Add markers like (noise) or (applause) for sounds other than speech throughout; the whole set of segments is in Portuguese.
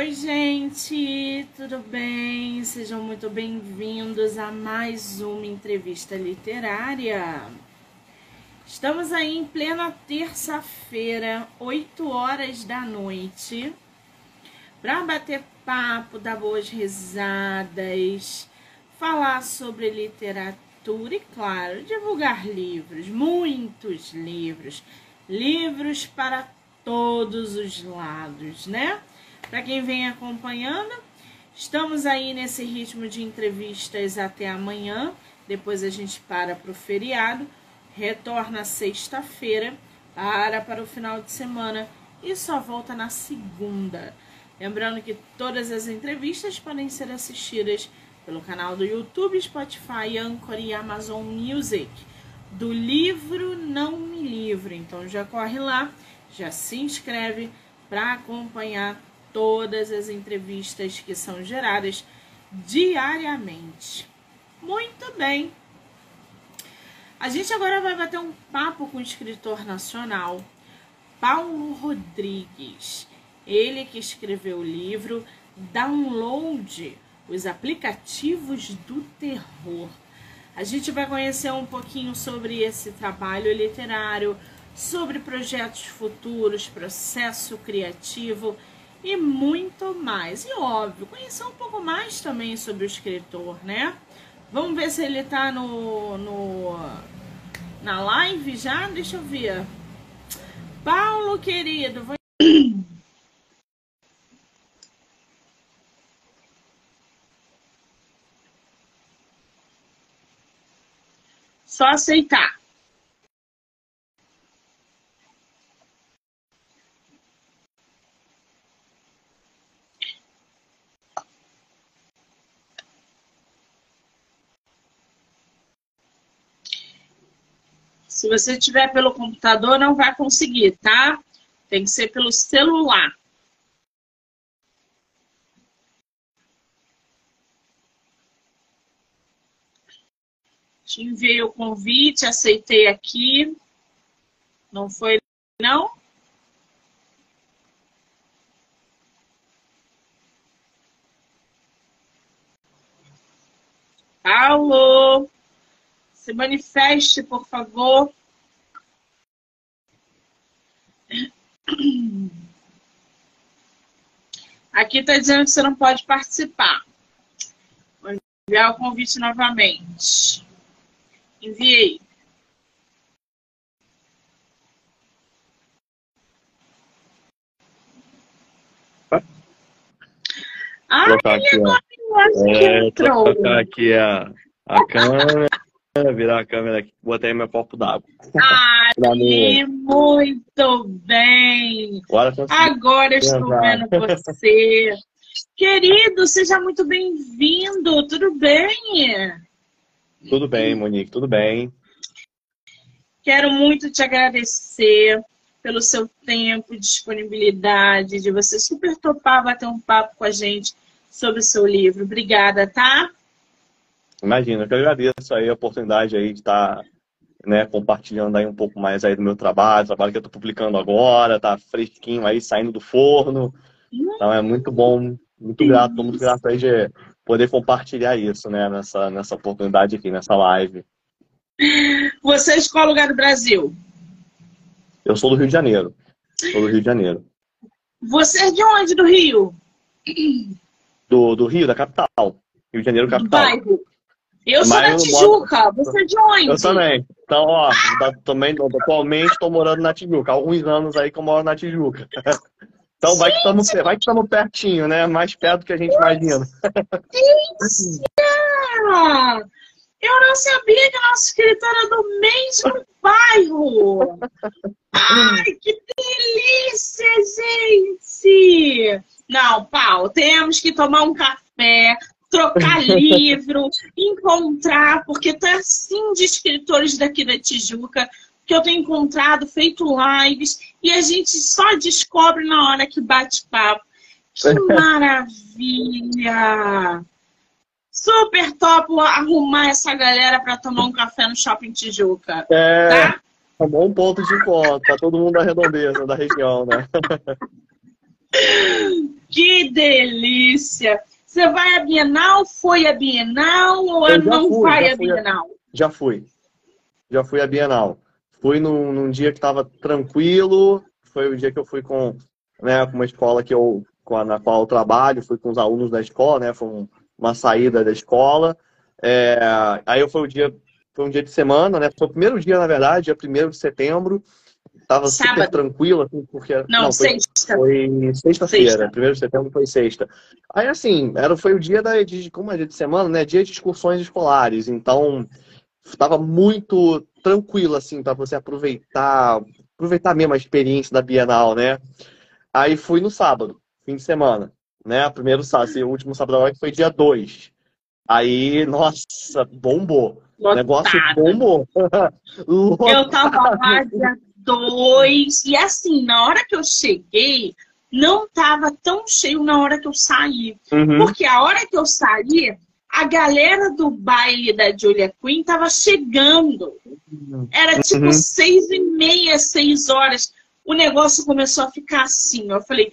Oi, gente, tudo bem? Sejam muito bem-vindos a mais uma entrevista literária. Estamos aí em plena terça-feira, 8 horas da noite, para bater papo, dar boas risadas, falar sobre literatura e, claro, divulgar livros, muitos livros, livros para todos os lados, né? Para quem vem acompanhando, estamos aí nesse ritmo de entrevistas até amanhã. Depois a gente para para o feriado, retorna sexta-feira, para para o final de semana e só volta na segunda. Lembrando que todas as entrevistas podem ser assistidas pelo canal do YouTube, Spotify, Anchor e Amazon Music. Do livro Não Me Livre. Então já corre lá, já se inscreve para acompanhar todas as entrevistas que são geradas diariamente. Muito bem. A gente agora vai bater um papo com o escritor nacional Paulo Rodrigues. Ele que escreveu o livro Download os aplicativos do terror. A gente vai conhecer um pouquinho sobre esse trabalho literário, sobre projetos futuros, processo criativo e muito mais. E óbvio, conhecer um pouco mais também sobre o escritor, né? Vamos ver se ele tá no, no na live já? Deixa eu ver. Paulo, querido, vou... Só aceitar. Você tiver pelo computador, não vai conseguir, tá? Tem que ser pelo celular. Te enviei o convite, aceitei aqui. Não foi, não? Alô? Se manifeste, por favor. (clears throat) Aqui está dizendo que você não pode participar. Vou enviar o convite novamente. Enviei. Ah, agora eu acho que é, entrou. Vou colocar aqui a, a câmera virar a câmera aqui, botei meu copo d'água. Ai, muito bem! Agora, Agora estou vendo você. Querido, seja muito bem-vindo, tudo bem? Tudo bem, Monique, tudo bem. Quero muito te agradecer pelo seu tempo, disponibilidade, de você super topar bater um papo com a gente sobre o seu livro. Obrigada, tá? Imagina, eu que agradeço aí a oportunidade aí de estar tá, né, compartilhando aí um pouco mais aí do meu trabalho, trabalho que eu estou publicando agora, tá fresquinho aí, saindo do forno. Então é muito bom, muito grato, muito grato aí de poder compartilhar isso, né, nessa, nessa oportunidade aqui, nessa live. Você é de qual lugar do Brasil? Eu sou do Rio de Janeiro. Sou do Rio de Janeiro. Você é de onde do Rio? Do, do Rio, da capital. Rio de Janeiro, capital. Bairro. Eu sou da Tijuca, você é de onde? Eu também. Então, ó, também, atualmente estou morando na Tijuca. Há alguns anos aí que eu moro na Tijuca. (laughs) Então vai que estamos vai que estamos pertinho, né? Mais perto do que a gente imagina. Eu não sabia que a nossa escritora era do mesmo bairro. Ai, que delícia, gente! Não, Paulo, temos que tomar um café, trocar livro, encontrar, porque é assim de escritores daqui da Tijuca, que eu tenho encontrado, feito lives, e a gente só descobre na hora que bate papo. Que maravilha! Super top arrumar essa galera para tomar um café no Shopping Tijuca. É, tá? é um bom ponto de encontro, tá todo mundo da redondeza, da região, né? (laughs) Que delícia! Você vai à Bienal? Foi à Bienal ou não fui, vai à Bienal? Já fui. Já fui à Bienal. Fui num, num dia que estava tranquilo. Foi o dia que eu fui com, né, com uma escola que eu, a, na qual eu trabalho. Fui com os alunos da escola, né? Foi um, uma saída da escola. É, aí foi o dia, foi um dia de semana, né? Foi o primeiro dia, na verdade, dia 1 de setembro. Tava Sábado. super tranquilo, assim, porque. Não, não foi, sexta. Foi sexta-feira. Sexta. Primeiro de setembro foi sexta. Aí, assim, era, foi o dia da, de, como é dia de semana, né? Dia de excursões escolares. Então, estava muito tranquilo, assim, para você aproveitar, aproveitar mesmo a experiência da Bienal, né? Aí fui no sábado, fim de semana, né? Primeiro sábado, assim, o último sábado que foi dia 2. Aí, nossa, bombou. O negócio bombou. (laughs) eu tava dia dois. E assim, na hora que eu cheguei, não tava tão cheio na hora que eu saí. Uhum. Porque a hora que eu saí, a galera do baile da Julia Quinn tava chegando. Era tipo uhum. seis e meia, seis horas. O negócio começou a ficar assim. Eu falei,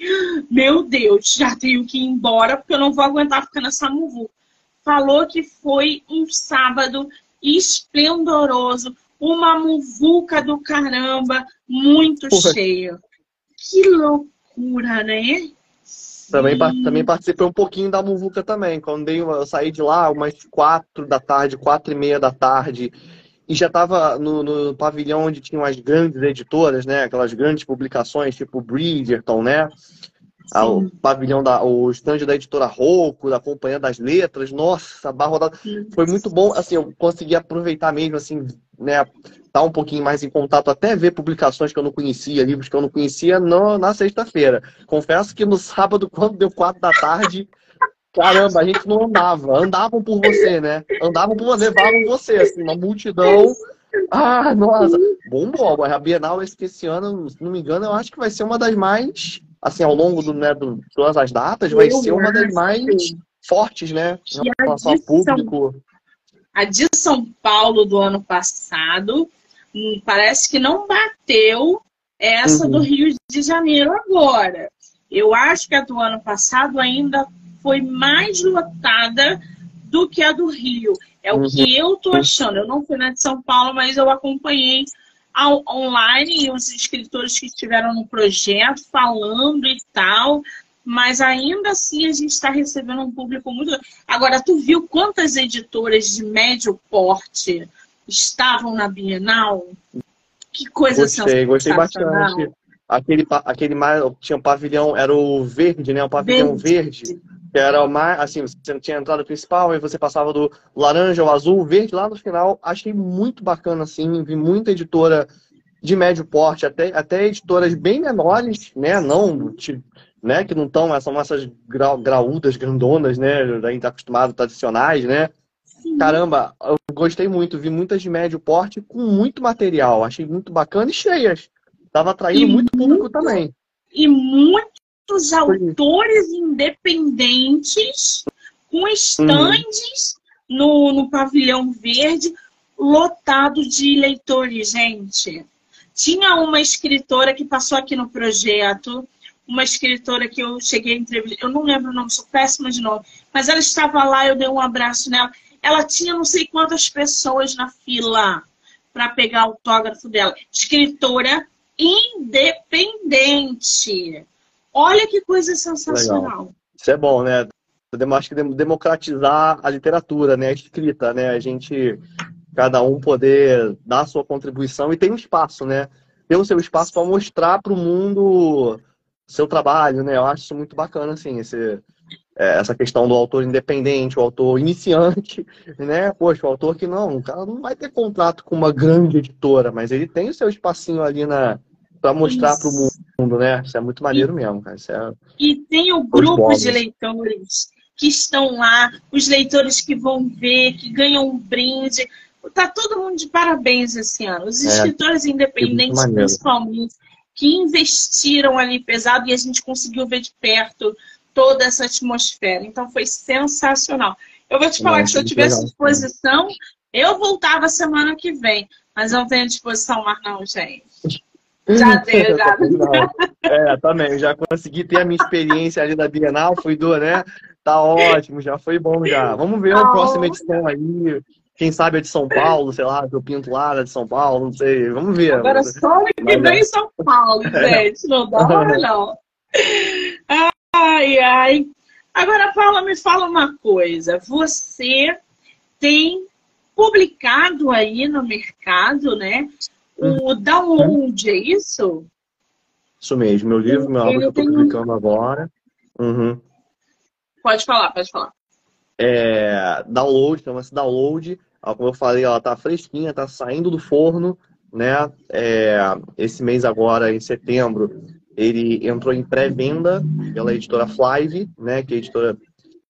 meu Deus, já tenho que ir embora, porque eu não vou aguentar ficar nessa muvu. Falou que foi um sábado esplendoroso uma muvuca do caramba, muito Porra. cheio. Que loucura, né? Também, também participei um pouquinho da muvuca também. Quando eu saí de lá, umas quatro da tarde, quatro e meia da tarde, e já estava no, no, pavilhão onde tinham as grandes editoras, né? Aquelas grandes publicações, tipo Bridgerton, né? Ah, o pavilhão da o stand da editora Rocco, da Companhia das Letras, nossa, barra rodada foi muito bom, assim, eu consegui aproveitar mesmo assim, né, estar tá um pouquinho mais em contato, até ver publicações que eu não conhecia, livros que eu não conhecia no, na sexta-feira. Confesso que no (laughs) sábado, quando deu quatro da tarde, caramba, a gente não andava, andavam por você, né? Andavam por você, levavam você, assim, uma multidão. Ah, nossa, bombou. A Bienal esse, esse ano, se não me engano, eu acho que vai ser uma das mais assim, ao longo do, né, do, todas as datas, vai ser uma das mais fortes, né? Em relação ao público. A de São Paulo do ano passado hum, parece que não bateu essa uhum. do Rio de Janeiro agora. Eu acho que a do ano passado ainda foi mais lotada do que a do Rio. É o que uhum. eu tô achando. Eu não fui na de São Paulo, mas eu acompanhei online e os escritores que estiveram no projeto falando e tal, mas ainda assim a gente está recebendo um público muito. Agora, tu viu quantas editoras de médio porte estavam na Bienal? Que coisa gostei, Gostei bastante. Aquele, aquele tinha um pavilhão, era o verde, né? O pavilhão verde. verde que era o mais, assim, você tinha a entrada principal, e você passava do laranja ao azul, verde lá no final. Achei muito bacana, assim, vi muita editora de médio porte, até, até editoras bem menores, né, não, né, que não estão, são essas grau, graúdas, grandonas, né, a gente tá acostumado, tradicionais, né. Caramba, eu gostei muito, vi muitas de médio porte com muito material, achei muito bacana e cheias. Tava atraindo e muito público também. E muito muitos autores independentes com estandes uhum. no, no pavilhão verde lotado de leitores, gente. Tinha uma escritora que passou aqui no projeto, uma escritora que eu cheguei a entrevistar, eu não lembro o nome, sou péssima de nome, mas ela estava lá, eu dei um abraço nela. Ela tinha não sei quantas pessoas na fila para pegar o autógrafo dela. Escritora independente. Olha que coisa sensacional. Legal. Isso é bom, né? Acho que democratizar a literatura, né? A escrita, né? A gente, cada um poder dar a sua contribuição e tem um espaço, né? Ter o seu espaço para mostrar para o mundo seu trabalho, né? Eu acho isso muito bacana, assim, esse, é, essa questão do autor independente, o autor iniciante, né? Poxa, o autor que não, o cara não vai ter contrato com uma grande editora, mas ele tem o seu espacinho ali na, para mostrar para o mundo, né? Isso é muito maneiro e, mesmo, cara. É... E tem o grupo de leitores que estão lá, os leitores que vão ver, que ganham um brinde. Tá todo mundo de parabéns esse ano. Os é, escritores é, independentes, principalmente, que investiram ali pesado e a gente conseguiu ver de perto toda essa atmosfera. Então foi sensacional. Eu vou te falar que se eu tivesse disposição, eu voltava semana que vem. Mas não tenho disposição mais não, gente. Já (laughs) tenho, já. É, também. Já consegui ter a minha experiência ali da Bienal, fui do, né? Tá ótimo, já foi bom já. Vamos ver a oh. próxima edição aí. Quem sabe é de São Paulo, sei lá, eu pinto lá de São Paulo, não sei. Vamos ver. Agora só que vem em São Paulo, (laughs) gente. Não dá (laughs) não. Ai, ai. Agora, Paula, me fala uma coisa. Você tem publicado aí no mercado, né? O uhum. download, é isso? Isso mesmo, meu livro, meu álbum que eu estou publicando agora. Uhum. Pode falar, pode falar. É, download, chama-se download. Como eu falei, ela tá fresquinha, tá saindo do forno, né? É, esse mês agora, em setembro, ele entrou em pré-venda pela editora Flive, né? Que é a editora,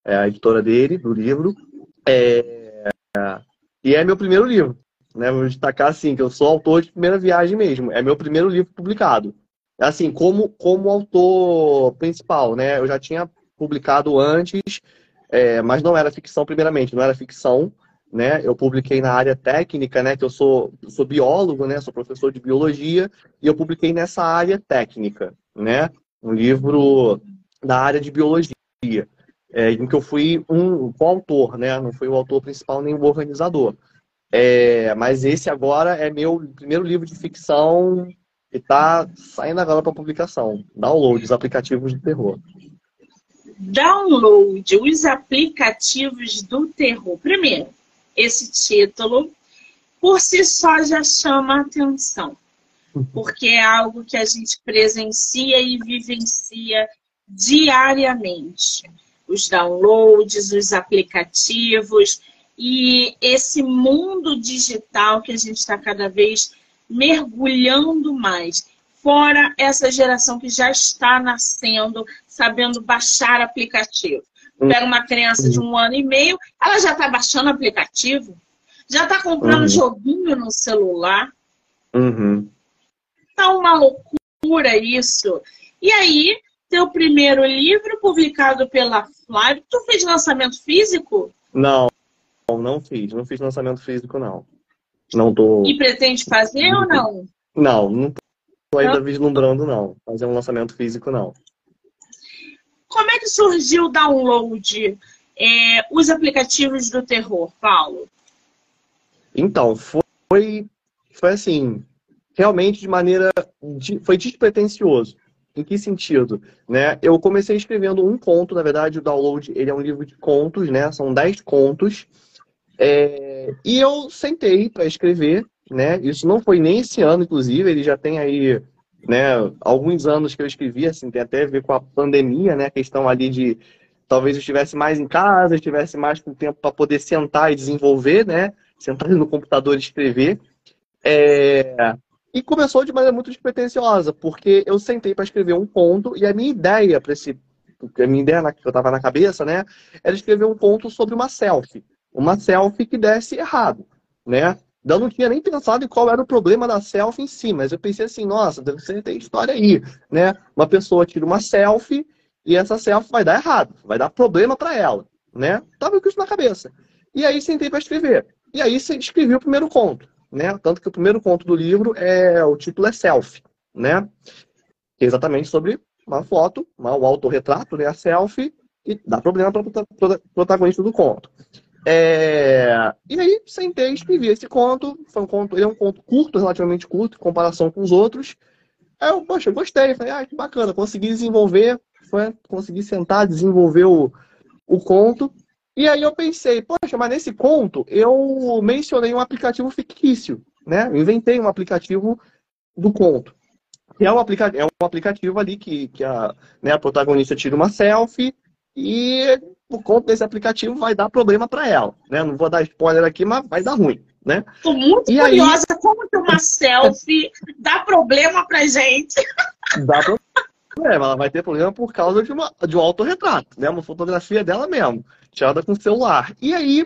é a editora dele, do livro. É, e é meu primeiro livro. Né? Vou destacar assim, que eu sou autor de primeira viagem mesmo. É meu primeiro livro publicado. Assim, como, como autor principal, né? Eu já tinha publicado antes, é, mas não era ficção primeiramente, não era ficção, né? Eu publiquei na área técnica, né? Que eu sou, sou biólogo, né? Sou professor de biologia e eu publiquei nessa área técnica, né? Um livro da área de biologia, é, em que eu fui um coautor, né? Não fui o autor principal nem o organizador. É, mas esse agora é meu primeiro livro de ficção que está saindo agora para publicação. Download, os aplicativos de terror. Download, os aplicativos do terror. Primeiro, esse título, por si só, já chama a atenção. Porque é algo que a gente presencia e vivencia diariamente. Os downloads, os aplicativos e esse mundo digital que a gente está cada vez mergulhando mais. Fora essa geração que já está nascendo, sabendo baixar aplicativo. Pega uma criança de um ano e meio, ela já está baixando aplicativo, já está comprando uhum. joguinho no celular. Uhum. Tá uma loucura isso. E aí, teu primeiro livro publicado pela Flávia, tu fez lançamento físico? Não, não fiz. Não fiz lançamento físico, não. Não tô... E pretende fazer ou não? Não, não tô ainda não. vislumbrando, não. Fazer um lançamento físico, não. Como é que surgiu o download, é, os aplicativos do terror, Paulo? Então, foi, foi assim, realmente de maneira. Foi despretensioso. Em que sentido? Né? Eu comecei escrevendo um conto, na verdade, o download ele é um livro de contos, né? São dez contos. É, e eu sentei para escrever, né? Isso não foi nem esse ano, inclusive, ele já tem aí né, alguns anos que eu escrevi, assim, tem até a ver com a pandemia, né? A questão ali de talvez eu estivesse mais em casa, estivesse mais com tempo para poder sentar e desenvolver, né? Sentar no computador e escrever. É... E começou de maneira muito despretensiosa, porque eu sentei para escrever um conto e a minha ideia para esse a minha ideia que eu estava na cabeça, né, era escrever um conto sobre uma selfie uma selfie que desse errado, né? Eu não tinha nem pensado em qual era o problema da selfie em si, mas eu pensei assim, nossa, deve ser, tem história aí, né? Uma pessoa tira uma selfie e essa selfie vai dar errado, vai dar problema para ela, né? Tava com isso na cabeça. E aí sentei para escrever. E aí escrevi o primeiro conto, né? Tanto que o primeiro conto do livro é o título é selfie, né? É exatamente sobre uma foto, uma, um autorretrato, né? A selfie e dá problema para o protagonista do conto. É... E aí sentei e escrevi esse conto. Foi um conto, ele é um conto curto, relativamente curto, em comparação com os outros. Aí eu, poxa, gostei. Falei, ah, que bacana, consegui desenvolver, foi, consegui sentar, desenvolver o, o conto. E aí eu pensei, poxa, mas nesse conto eu mencionei um aplicativo fictício, né? Eu inventei um aplicativo do conto. É um, aplica é um aplicativo ali que, que a, né, a protagonista tira uma selfie e por conta desse aplicativo vai dar problema para ela, né? Não vou dar spoiler aqui, mas vai dar ruim, né? Tô muito e curiosa aí... como que uma selfie dá problema pra gente. Dá problema, ela vai ter problema por causa de, uma, de um autorretrato, né? Uma fotografia dela mesmo, tirada com o celular. E aí,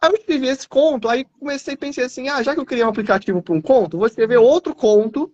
aí eu escrevi esse conto, aí comecei a pensar assim, ah, já que eu criei um aplicativo para um conto, vou escrever outro conto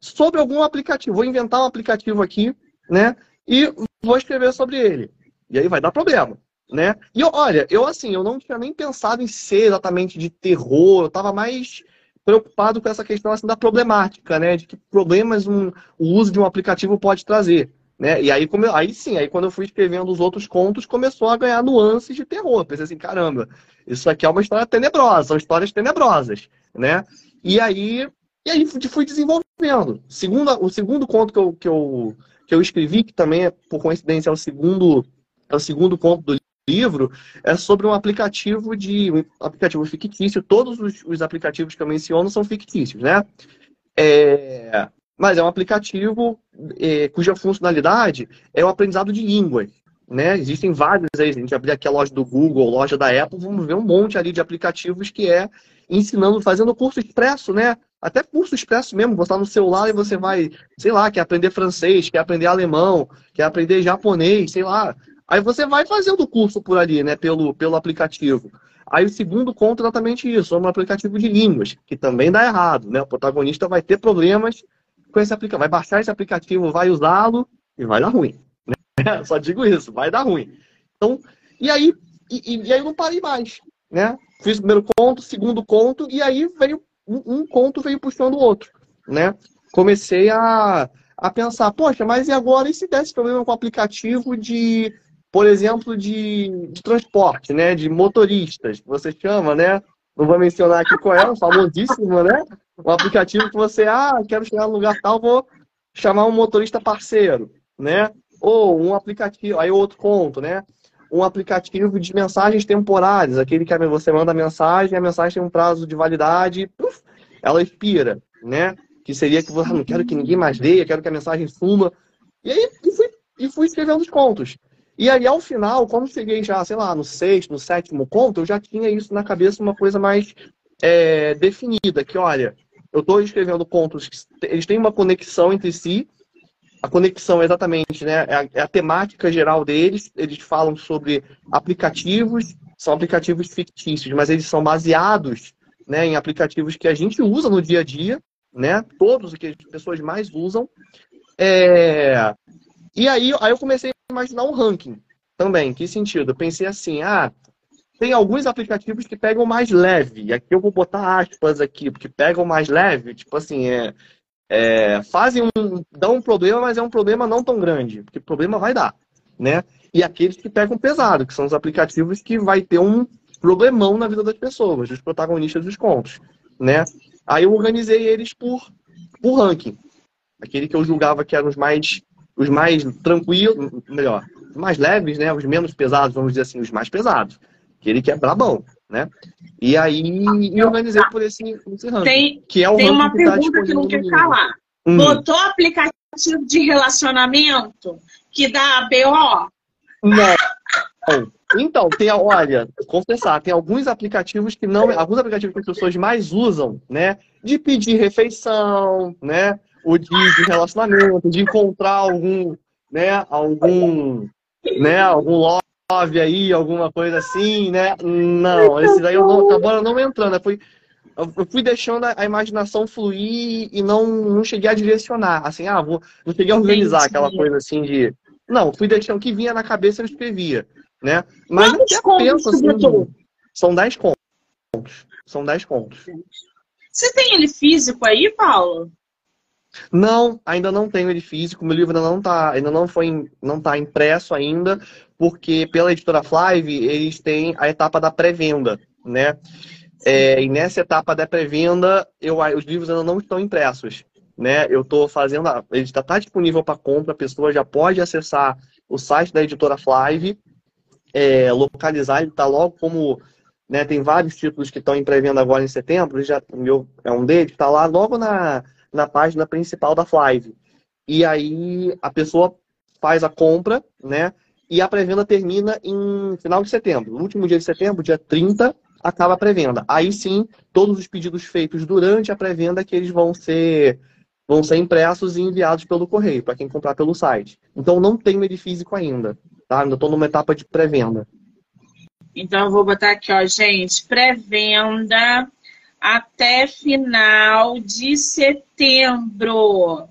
sobre algum aplicativo. Vou inventar um aplicativo aqui, né? E vou escrever sobre ele. E aí vai dar problema, né? E olha, eu assim, eu não tinha nem pensado em ser exatamente de terror, eu tava mais preocupado com essa questão assim, da problemática, né? De que problemas um, o uso de um aplicativo pode trazer. Né? E aí, como eu, aí sim, aí quando eu fui escrevendo os outros contos, começou a ganhar nuances de terror. Pensei assim, caramba, isso aqui é uma história tenebrosa, são histórias tenebrosas, né? E aí, e aí fui desenvolvendo. Segundo, o segundo conto que eu, que, eu, que eu escrevi, que também, é, por coincidência, é o segundo, é o segundo conto do livro, é sobre um aplicativo de um aplicativo fictício. Todos os, os aplicativos que eu menciono são fictícios, né? É, mas é um aplicativo é, cuja funcionalidade é o aprendizado de línguas. Né? Existem vários aí, a gente abrir aqui a loja do Google, loja da Apple, vamos ver um monte ali de aplicativos que é ensinando, fazendo curso expresso, né? Até curso expresso mesmo, você está no celular e você vai, sei lá, quer aprender francês, quer aprender alemão, quer aprender japonês, sei lá. Aí você vai fazendo o curso por ali, né, pelo, pelo aplicativo. Aí o segundo conta é exatamente isso, é um aplicativo de línguas, que também dá errado, né? O protagonista vai ter problemas com esse aplicativo. Vai baixar esse aplicativo, vai usá-lo e vai dar ruim. Né? (laughs) Só digo isso, vai dar ruim. Então, e aí, e, e aí eu não parei mais. Né? Fiz o primeiro conto, segundo conto, e aí veio um, um conto veio puxando o outro. Né? Comecei a, a pensar, poxa, mas e agora e se desse problema com o aplicativo de, por exemplo, de, de transporte, né? De motoristas, você chama, né? Não vou mencionar aqui qual é, famosíssimo, né? Um aplicativo que você, ah, quero chegar no lugar tal, vou chamar um motorista parceiro, né? Ou um aplicativo, aí outro ponto, né? Um aplicativo de mensagens temporárias, aquele que você manda a mensagem, a mensagem tem um prazo de validade, puf, ela expira, né? Que seria que você, ah, não quero que ninguém mais leia, quero que a mensagem suma. E aí e fui, e fui escrevendo os contos. E aí, ao final, quando cheguei já, sei lá, no sexto, no sétimo conto, eu já tinha isso na cabeça, uma coisa mais é, definida, que olha, eu estou escrevendo contos que eles têm uma conexão entre si. A conexão exatamente, né? É a, é a, temática geral deles. Eles falam sobre aplicativos, são aplicativos fictícios, mas eles são baseados né, em aplicativos que a gente usa no dia a dia, né? Todos que as pessoas mais usam. É... E aí, aí eu comecei a imaginar um ranking também. Que sentido? Eu pensei assim, ah, tem alguns aplicativos que pegam mais leve. E aqui eu vou botar aspas aqui, porque pegam mais leve, tipo assim, é, é, fazem um. dão um problema, mas é um problema não tão grande, porque problema vai dar, né? E aqueles que pegam pesado, que são os aplicativos que vai ter um problemão na vida das pessoas, dos protagonistas dos contos, né? Aí eu organizei eles por, por ranking. Aquele que eu julgava que eram os mais, os mais tranquilos, melhor, os mais leves, né? Os menos pesados, vamos dizer assim, os mais pesados que ele quer brabão, né? E aí me organizei por esse, esse ranking. Tem, que é o tem uma que tá pergunta tá que não quer calar. Hum. Botou aplicativo de relacionamento que dá BO? Não. Então, tem, olha, confessar, tem alguns aplicativos que não, alguns aplicativos que as pessoas mais usam, né? De pedir refeição, né? O de, de relacionamento, de encontrar algum, né? Algum, né? Algum aí, alguma coisa assim, né? Não, esse daí eu não, acabou não entrando. Eu fui, eu fui deixando a, imaginação fluir e não, não cheguei a direcionar. Assim, ah, vou, não cheguei a organizar aquela coisa assim de. Não, fui deixando o que vinha na cabeça eu escrevia, né? Mas Quantos até penso assim. São 10 contos. São 10 contos. Você tem ele físico aí, Paulo? Não, ainda não tenho ele físico. Meu livro ainda não tá, ainda não foi, não tá impresso ainda, porque pela editora Flive eles têm a etapa da pré-venda, né? É, e nessa etapa da pré-venda, os livros ainda não estão impressos, né? Eu estou fazendo, ele está tá disponível para compra, a pessoa já pode acessar o site da editora Flive, é, localizar, ele está logo como, né? Tem vários títulos que estão em pré-venda agora em setembro, já meu é um deles, está lá logo na na página principal da Flive. E aí a pessoa faz a compra, né? E a pré-venda termina em final de setembro. No último dia de setembro, dia 30, acaba a pré-venda. Aí sim, todos os pedidos feitos durante a pré-venda que eles vão ser vão ser impressos e enviados pelo correio para quem comprar pelo site. Então não tem ele físico ainda, tá? Ainda estou numa etapa de pré-venda. Então eu vou botar aqui, ó, gente, pré-venda até final de setembro.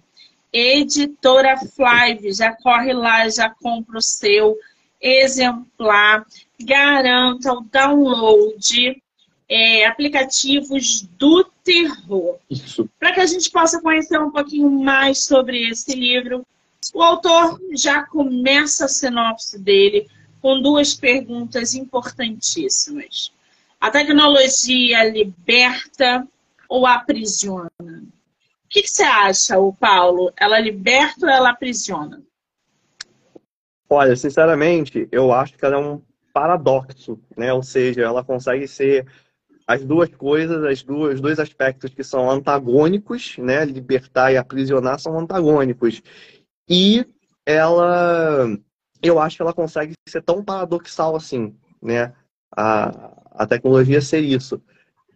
Editora Flive, já corre lá, já compra o seu exemplar, garanta o download é, aplicativos do terror. Para que a gente possa conhecer um pouquinho mais sobre esse livro, o autor já começa a sinopse dele com duas perguntas importantíssimas. A tecnologia liberta ou aprisiona? O que, você acha, o Paulo? Ela liberta ou ela aprisiona? Olha, sinceramente, eu acho que ela é um paradoxo, né? Ou seja, ela consegue ser as duas coisas, as duas, os dois aspectos que são antagônicos, né? Libertar e aprisionar são antagônicos. E ela, eu acho que ela consegue ser tão paradoxal assim, né? A, a tecnologia ser isso.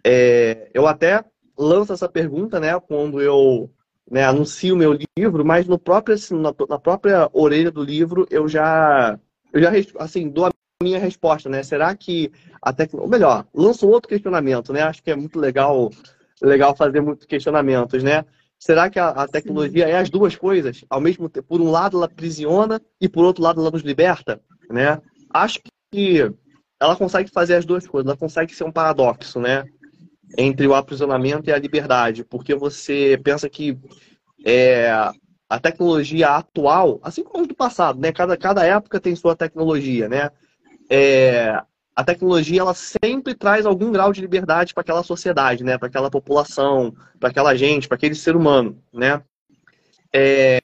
É, eu até lanço essa pergunta, né? Quando eu né, anuncio o meu livro, mas no próprio, assim, na, na própria orelha do livro eu já, eu já assim, dou a minha resposta, né? Será que a tecnologia. Ou melhor, lanço um outro questionamento, né? Acho que é muito legal, legal fazer muitos questionamentos, né? Será que a, a tecnologia Sim. é as duas coisas? Ao mesmo tempo, por um lado ela aprisiona e por outro lado ela nos liberta, né? Acho que ela consegue fazer as duas coisas, ela consegue ser um paradoxo, né? Entre o aprisionamento e a liberdade, porque você pensa que é, a tecnologia atual, assim como as do passado, né? Cada, cada época tem sua tecnologia, né? é, a tecnologia ela sempre traz algum grau de liberdade para aquela sociedade, né? Para aquela população, para aquela gente, para aquele ser humano, né? É,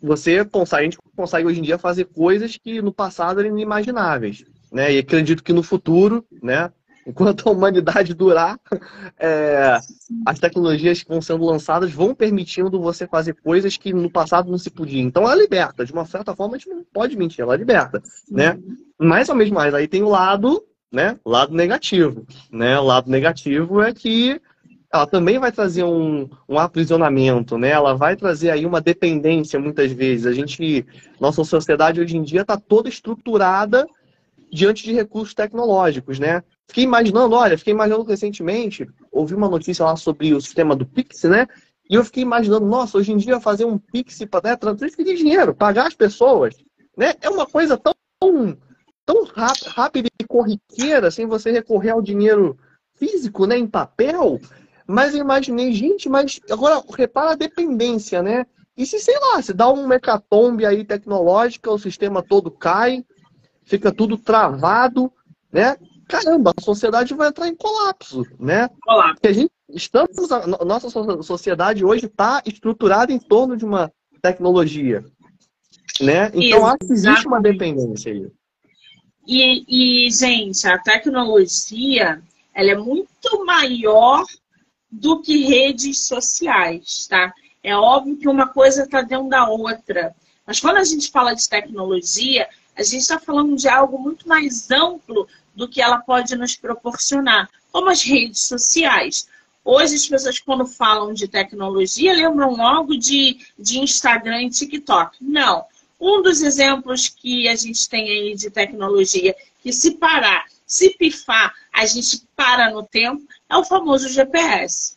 você consegue, a gente consegue hoje em dia fazer coisas que no passado eram inimagináveis, né? E acredito que no futuro, né? enquanto a humanidade durar, (laughs) é, as tecnologias que vão sendo lançadas vão permitindo você fazer coisas que no passado não se podia. Então ela liberta, de uma certa forma a gente não pode mentir, ela liberta, né? Mas ao mesmo mais, aí tem o lado, né? Lado negativo, né? O lado negativo é que ela também vai trazer um, um aprisionamento, né? Ela vai trazer aí uma dependência muitas vezes. A gente, nossa sociedade hoje em dia está toda estruturada diante de recursos tecnológicos, né? Fiquei imaginando, olha, fiquei imaginando recentemente, ouvi uma notícia lá sobre o sistema do Pix, né? E eu fiquei imaginando, nossa, hoje em dia fazer um Pix para né, transferir dinheiro, pagar as pessoas, né? É uma coisa tão, tão rápida e corriqueira, sem você recorrer ao dinheiro físico, né, em papel. Mas eu imaginei, gente, mas agora repara a dependência, né? E se, sei lá, se dá um mecatombe aí tecnológica, o sistema todo cai, fica tudo travado, né? caramba, a sociedade vai entrar em colapso, né? Colapso. Porque a gente estamos, a nossa sociedade hoje está estruturada em torno de uma tecnologia, né? Então acho que existe uma dependência aí. E, e, gente, a tecnologia ela é muito maior do que redes sociais, tá? É óbvio que uma coisa está dentro da outra. Mas quando a gente fala de tecnologia, a gente está falando de algo muito mais amplo do que ela pode nos proporcionar, como as redes sociais. Hoje as pessoas, quando falam de tecnologia, lembram logo de, de Instagram e TikTok. Não. Um dos exemplos que a gente tem aí de tecnologia, que se parar, se pifar, a gente para no tempo, é o famoso GPS.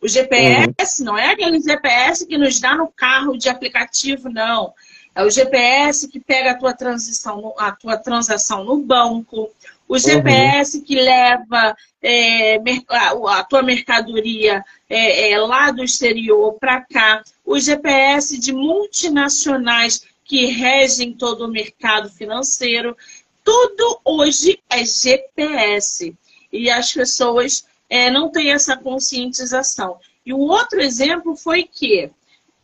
O GPS uhum. não é aquele GPS que nos dá no carro de aplicativo, não. É o GPS que pega a tua transição, a tua transação no banco, o GPS uhum. que leva é, a tua mercadoria é, é, lá do exterior para cá, o GPS de multinacionais que regem todo o mercado financeiro, tudo hoje é GPS. E as pessoas é, não têm essa conscientização. E o outro exemplo foi que,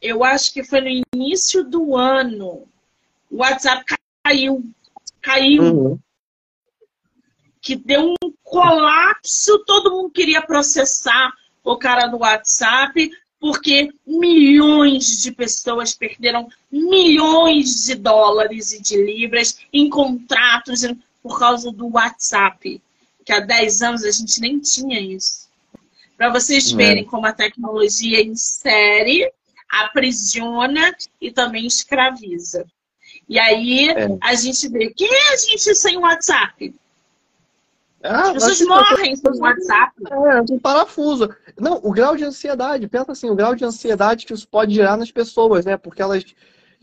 eu acho que foi no início do ano, o WhatsApp caiu. Caiu. Uhum que deu um colapso, todo mundo queria processar o cara do WhatsApp, porque milhões de pessoas perderam milhões de dólares e de libras em contratos por causa do WhatsApp, que há 10 anos a gente nem tinha isso. Para vocês é. verem como a tecnologia insere, aprisiona e também escraviza. E aí é. a gente vê, quem é a gente sem WhatsApp? Ah, As pessoas morrem sem WhatsApp. É, um parafuso. Não, o grau de ansiedade, pensa assim, o grau de ansiedade que isso pode gerar nas pessoas, né? Porque elas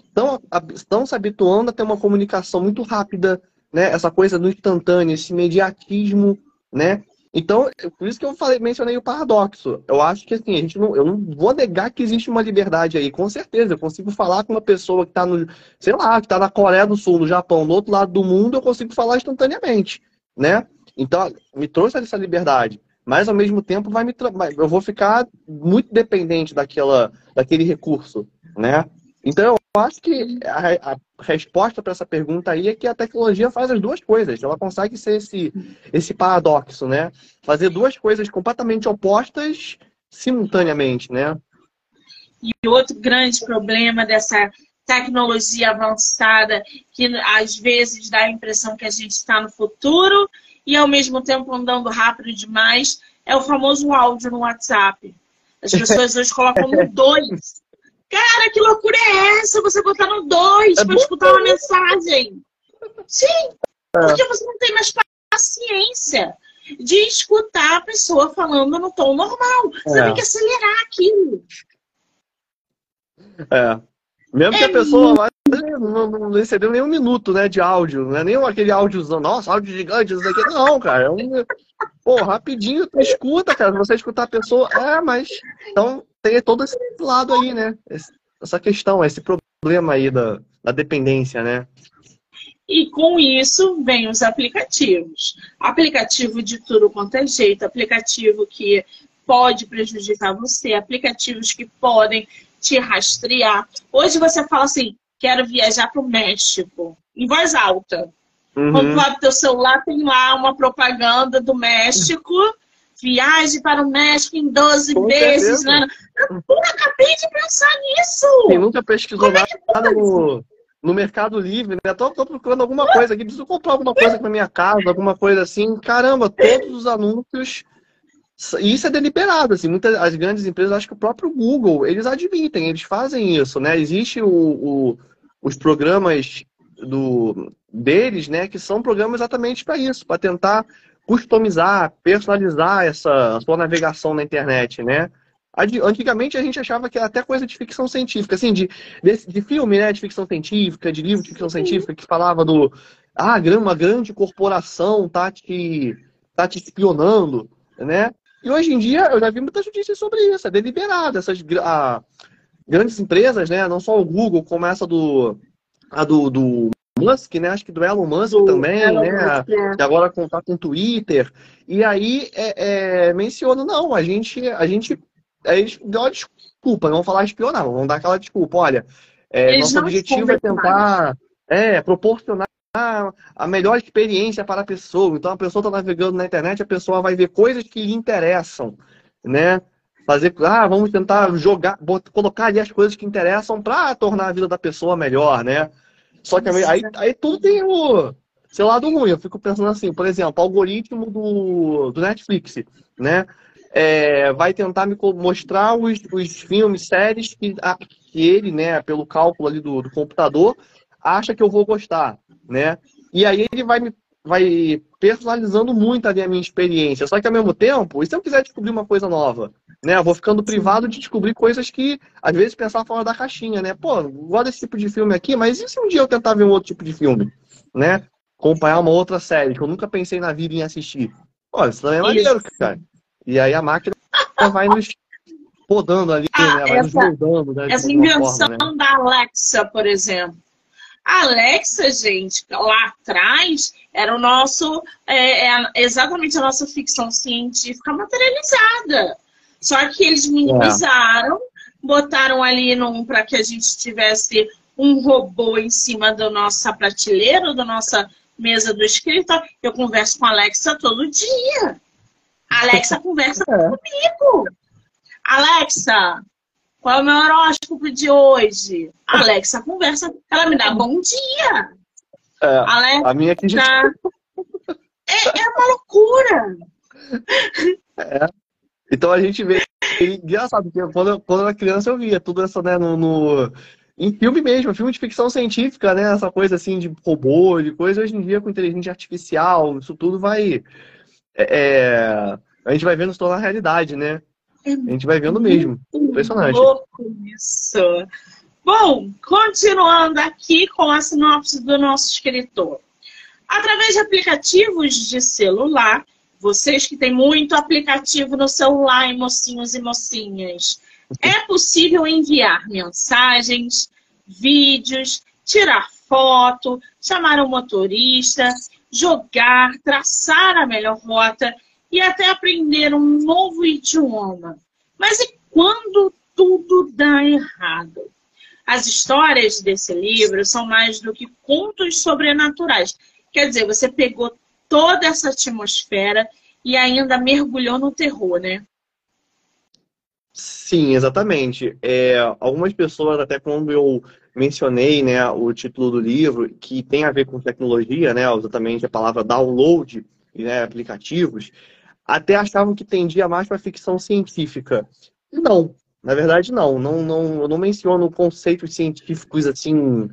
estão, estão se habituando a ter uma comunicação muito rápida, né? Essa coisa do instantâneo, esse imediatismo, né? Então, por isso que eu falei, mencionei o paradoxo. Eu acho que assim, a gente não, eu não vou negar que existe uma liberdade aí, com certeza. Eu consigo falar com uma pessoa que está no, sei lá, que está na Coreia do Sul, no Japão, do outro lado do mundo, eu consigo falar instantaneamente, né? Então, me trouxe essa liberdade. Mas ao mesmo tempo vai me eu vou ficar muito dependente daquela, daquele recurso, né? Então eu acho que a, a resposta para essa pergunta aí é que a tecnologia faz as duas coisas. Ela consegue ser esse, esse paradoxo, né? Fazer duas coisas completamente opostas simultaneamente, né? E outro grande problema dessa tecnologia avançada, que às vezes dá a impressão que a gente está no futuro e ao mesmo tempo andando rápido demais, é o famoso áudio no WhatsApp. As (laughs) pessoas hoje colocam no dois. Cara, que loucura é essa? Você botar no dois é para escutar uma mensagem. Sim, é. porque você não tem mais paciência de escutar a pessoa falando no tom normal. Você é. tem que acelerar aquilo. É. Mesmo é que a pessoa lá não, não recebeu nem um minuto né, de áudio, não é nem aquele áudiozão, nossa, áudio gigante, isso daqui. Não, cara, é um. Pô, rapidinho, tu escuta, cara. Você escutar a pessoa, é, mas. Então, tem todo esse lado aí, né? Essa questão, esse problema aí da, da dependência, né? E com isso vem os aplicativos. Aplicativo de tudo quanto é jeito, aplicativo que pode prejudicar você, aplicativos que podem te rastrear. Hoje você fala assim, quero viajar para o México, em voz alta. Uhum. Quando tu abre teu celular, tem lá uma propaganda do México viagem para o México em 12 Com vezes. Né? Eu acabei de pensar nisso. Quem nunca pesquisou é nada no, no Mercado Livre, né? Tô, tô, procurando alguma coisa aqui, preciso comprar alguma coisa para minha casa, alguma coisa assim. Caramba, todos os anúncios. Isso é deliberado, assim, muitas as grandes empresas, acho que o próprio Google, eles admitem, eles fazem isso, né? Existe o, o os programas do, deles, né, que são programas exatamente para isso, para tentar customizar, personalizar essa sua navegação na internet, né? Antigamente a gente achava que era até coisa de ficção científica, assim, de, de, de filme, né, de ficção científica, de livro de ficção científica, que falava do, ah, uma grande corporação tá te, tá te espionando, né? E hoje em dia eu já vi muitas notícias sobre isso, é deliberado, essas a, grandes empresas, né, não só o Google, como essa do, a do, do Musk, né? Acho que do Elon Musk do também, Elon né? Musk, é. Que agora contar com o Twitter. E aí é, é, menciona, não, a gente, a gente, a gente deu uma desculpa, não vamos falar espionar, vamos dar aquela desculpa. Olha, é, nosso objetivo é tentar é, proporcionar a melhor experiência para a pessoa. Então a pessoa está navegando na internet, a pessoa vai ver coisas que lhe interessam, né? Fazer, ah, vamos tentar jogar, colocar ali as coisas que interessam para tornar a vida da pessoa melhor, né? Só que aí, aí tudo tem o seu lado ruim. Eu fico pensando assim, por exemplo, o algoritmo do, do Netflix, né? É, vai tentar me mostrar os, os filmes, séries que, a, que ele, né, pelo cálculo ali do, do computador, acha que eu vou gostar, né? E aí ele vai me vai personalizando muito ali a minha experiência. Só que ao mesmo tempo, e se eu quiser descobrir uma coisa nova? Né? Eu vou ficando privado de descobrir coisas que, às vezes, pensar fora da caixinha, né? Pô, gosto desse tipo de filme aqui, mas e se um dia eu tentar ver um outro tipo de filme? Né? Acompanhar uma outra série que eu nunca pensei na vida em assistir. Pô, isso também é maneiro, cara. E aí a máquina (laughs) vai nos podando ali, ah, né? Vai essa, nos moldando, né? Essa invenção forma, né? da Alexa, por exemplo. A Alexa, gente, lá atrás, era o nosso, é, é exatamente a nossa ficção científica materializada. Só que eles minimizaram, é. botaram ali para que a gente tivesse um robô em cima da nossa prateleira, da nossa mesa do escritório. Eu converso com a Alexa todo dia. A Alexa (laughs) conversa é. comigo. Alexa, qual é o meu horóscopo de hoje? A Alexa conversa, ela me dá bom dia. É, Alexa, a minha aqui já... (laughs) é, é uma loucura. É. Então a gente vê. Engraçado, porque quando, quando eu era criança eu via tudo isso, né, no, no, em filme mesmo, filme de ficção científica, né? Essa coisa assim de robô, de coisa, hoje em dia com inteligência artificial, isso tudo vai. É, é a gente vai vendo se tornar realidade, né? A gente vai vendo mesmo. Impressionante. Louco isso. Bom, continuando aqui com a sinopse do nosso escritor. Através de aplicativos de celular, vocês que têm muito aplicativo no celular, mocinhos e mocinhas, é possível enviar mensagens, vídeos, tirar foto, chamar um motorista, jogar, traçar a melhor rota e até aprender um novo idioma. Mas e quando tudo dá errado? As histórias desse livro são mais do que contos sobrenaturais. Quer dizer, você pegou toda essa atmosfera e ainda mergulhou no terror, né? Sim, exatamente. É, algumas pessoas, até quando eu mencionei né, o título do livro, que tem a ver com tecnologia, né, exatamente a palavra download, né, aplicativos, até achavam que tendia mais para ficção científica. Não, na verdade não. Não, não, eu não menciono conceitos científicos assim,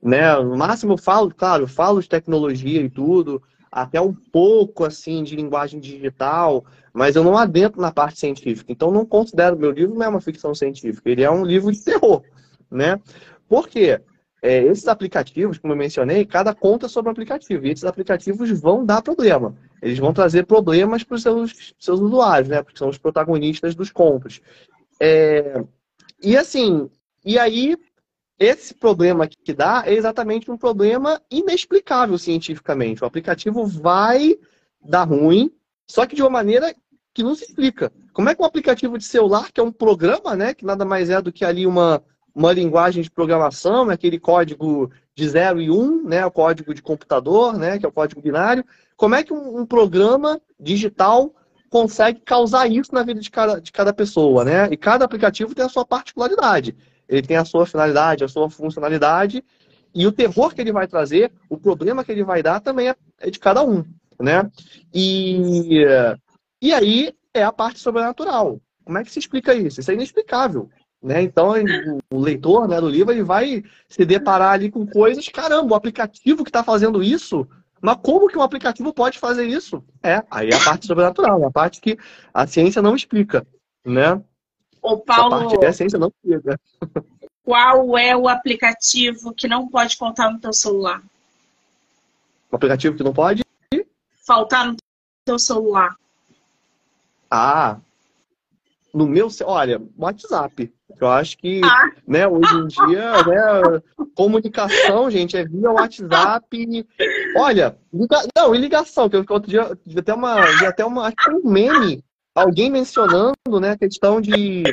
né? No máximo eu falo, claro, eu falo de tecnologia e tudo, até um pouco assim de linguagem digital, mas eu não adentro na parte científica. Então não considero meu livro não é uma ficção científica, ele é um livro de terror, né? Por quê? É, esses aplicativos, como eu mencionei, cada conta é sobre um aplicativo. E esses aplicativos vão dar problema. Eles vão trazer problemas para os seus, seus usuários, né? Porque são os protagonistas dos contos. É, e assim, e aí esse problema que dá é exatamente um problema inexplicável cientificamente. O aplicativo vai dar ruim, só que de uma maneira que não se explica. Como é que um aplicativo de celular, que é um programa, né, que nada mais é do que ali uma, uma linguagem de programação, aquele código de 0 e 1, um, né, o código de computador, né, que é o código binário, como é que um, um programa digital consegue causar isso na vida de cada, de cada pessoa, né? E cada aplicativo tem a sua particularidade ele tem a sua finalidade, a sua funcionalidade, e o terror que ele vai trazer, o problema que ele vai dar também é, é de cada um, né? E, e aí é a parte sobrenatural. Como é que se explica isso? Isso é inexplicável. Né? Então, o leitor né, do livro ele vai se deparar ali com coisas, caramba, o aplicativo que está fazendo isso, mas como que um aplicativo pode fazer isso? É, aí é a parte sobrenatural, é a parte que a ciência não explica, né? Paulo. Essa parte não. Qual é o aplicativo que não pode faltar no teu celular? O aplicativo que não pode? Faltar no teu celular. Ah, no meu, olha, WhatsApp. Eu acho que, ah. né, hoje em dia, né, comunicação, gente, é via WhatsApp. Olha, liga, não, e ligação, que eu outro dia até uma, até uma, acho que um meme, alguém mencionando, né, a questão de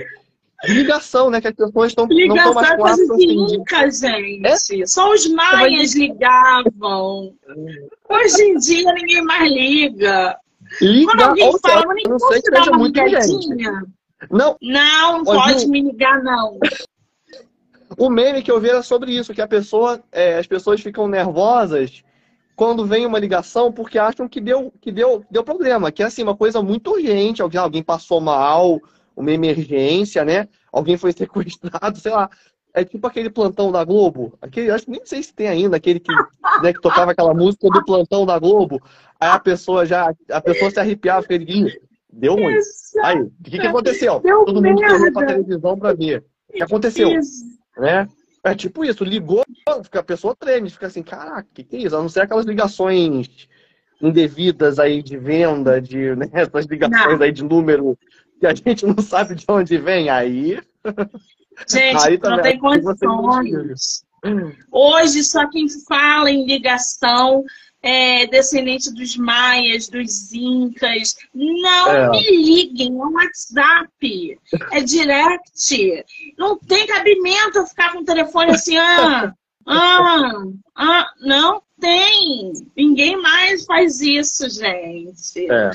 ligação, né, que as pessoas estão não estão mais com assim, nunca, gente. É? Só os maias ligavam. Hoje em dia ninguém mais liga. Liga, Quando alguém fala, nem não que seja muito ligadinha. Gente. Não, não, não pode me ligar, não. O meme que eu vi era sobre isso, que a pessoa, é, as pessoas ficam nervosas quando vem uma ligação porque acham que deu, que deu, deu problema, que é assim, uma coisa muito urgente, alguém, alguém passou mal, uma emergência, né? Alguém foi (laughs) sequestrado, sei lá. É tipo aquele plantão da Globo. Aquele, acho que nem sei se tem ainda, aquele que, né, que tocava aquela música do plantão da Globo. Aí a pessoa já, a pessoa se arrepiava, fica Deu ruim. Aí, o que, que aconteceu? Deu Todo mundo correu pra televisão pra ver. O que aconteceu? Né? É tipo isso, ligou, a pessoa treme, fica assim, caraca, o que, que é isso? A não ser aquelas ligações indevidas aí de venda, de (laughs) né, essas ligações não. aí de número que a gente não sabe de onde vem, aí. (laughs) Gente, aí não tem condições. Hoje, só quem fala em ligação é, descendente dos maias, dos incas. Não é. me liguem, é um WhatsApp, é direct. Não tem cabimento eu ficar com o telefone assim, ah, (laughs) ah, ah, não tem. Ninguém mais faz isso, gente. É.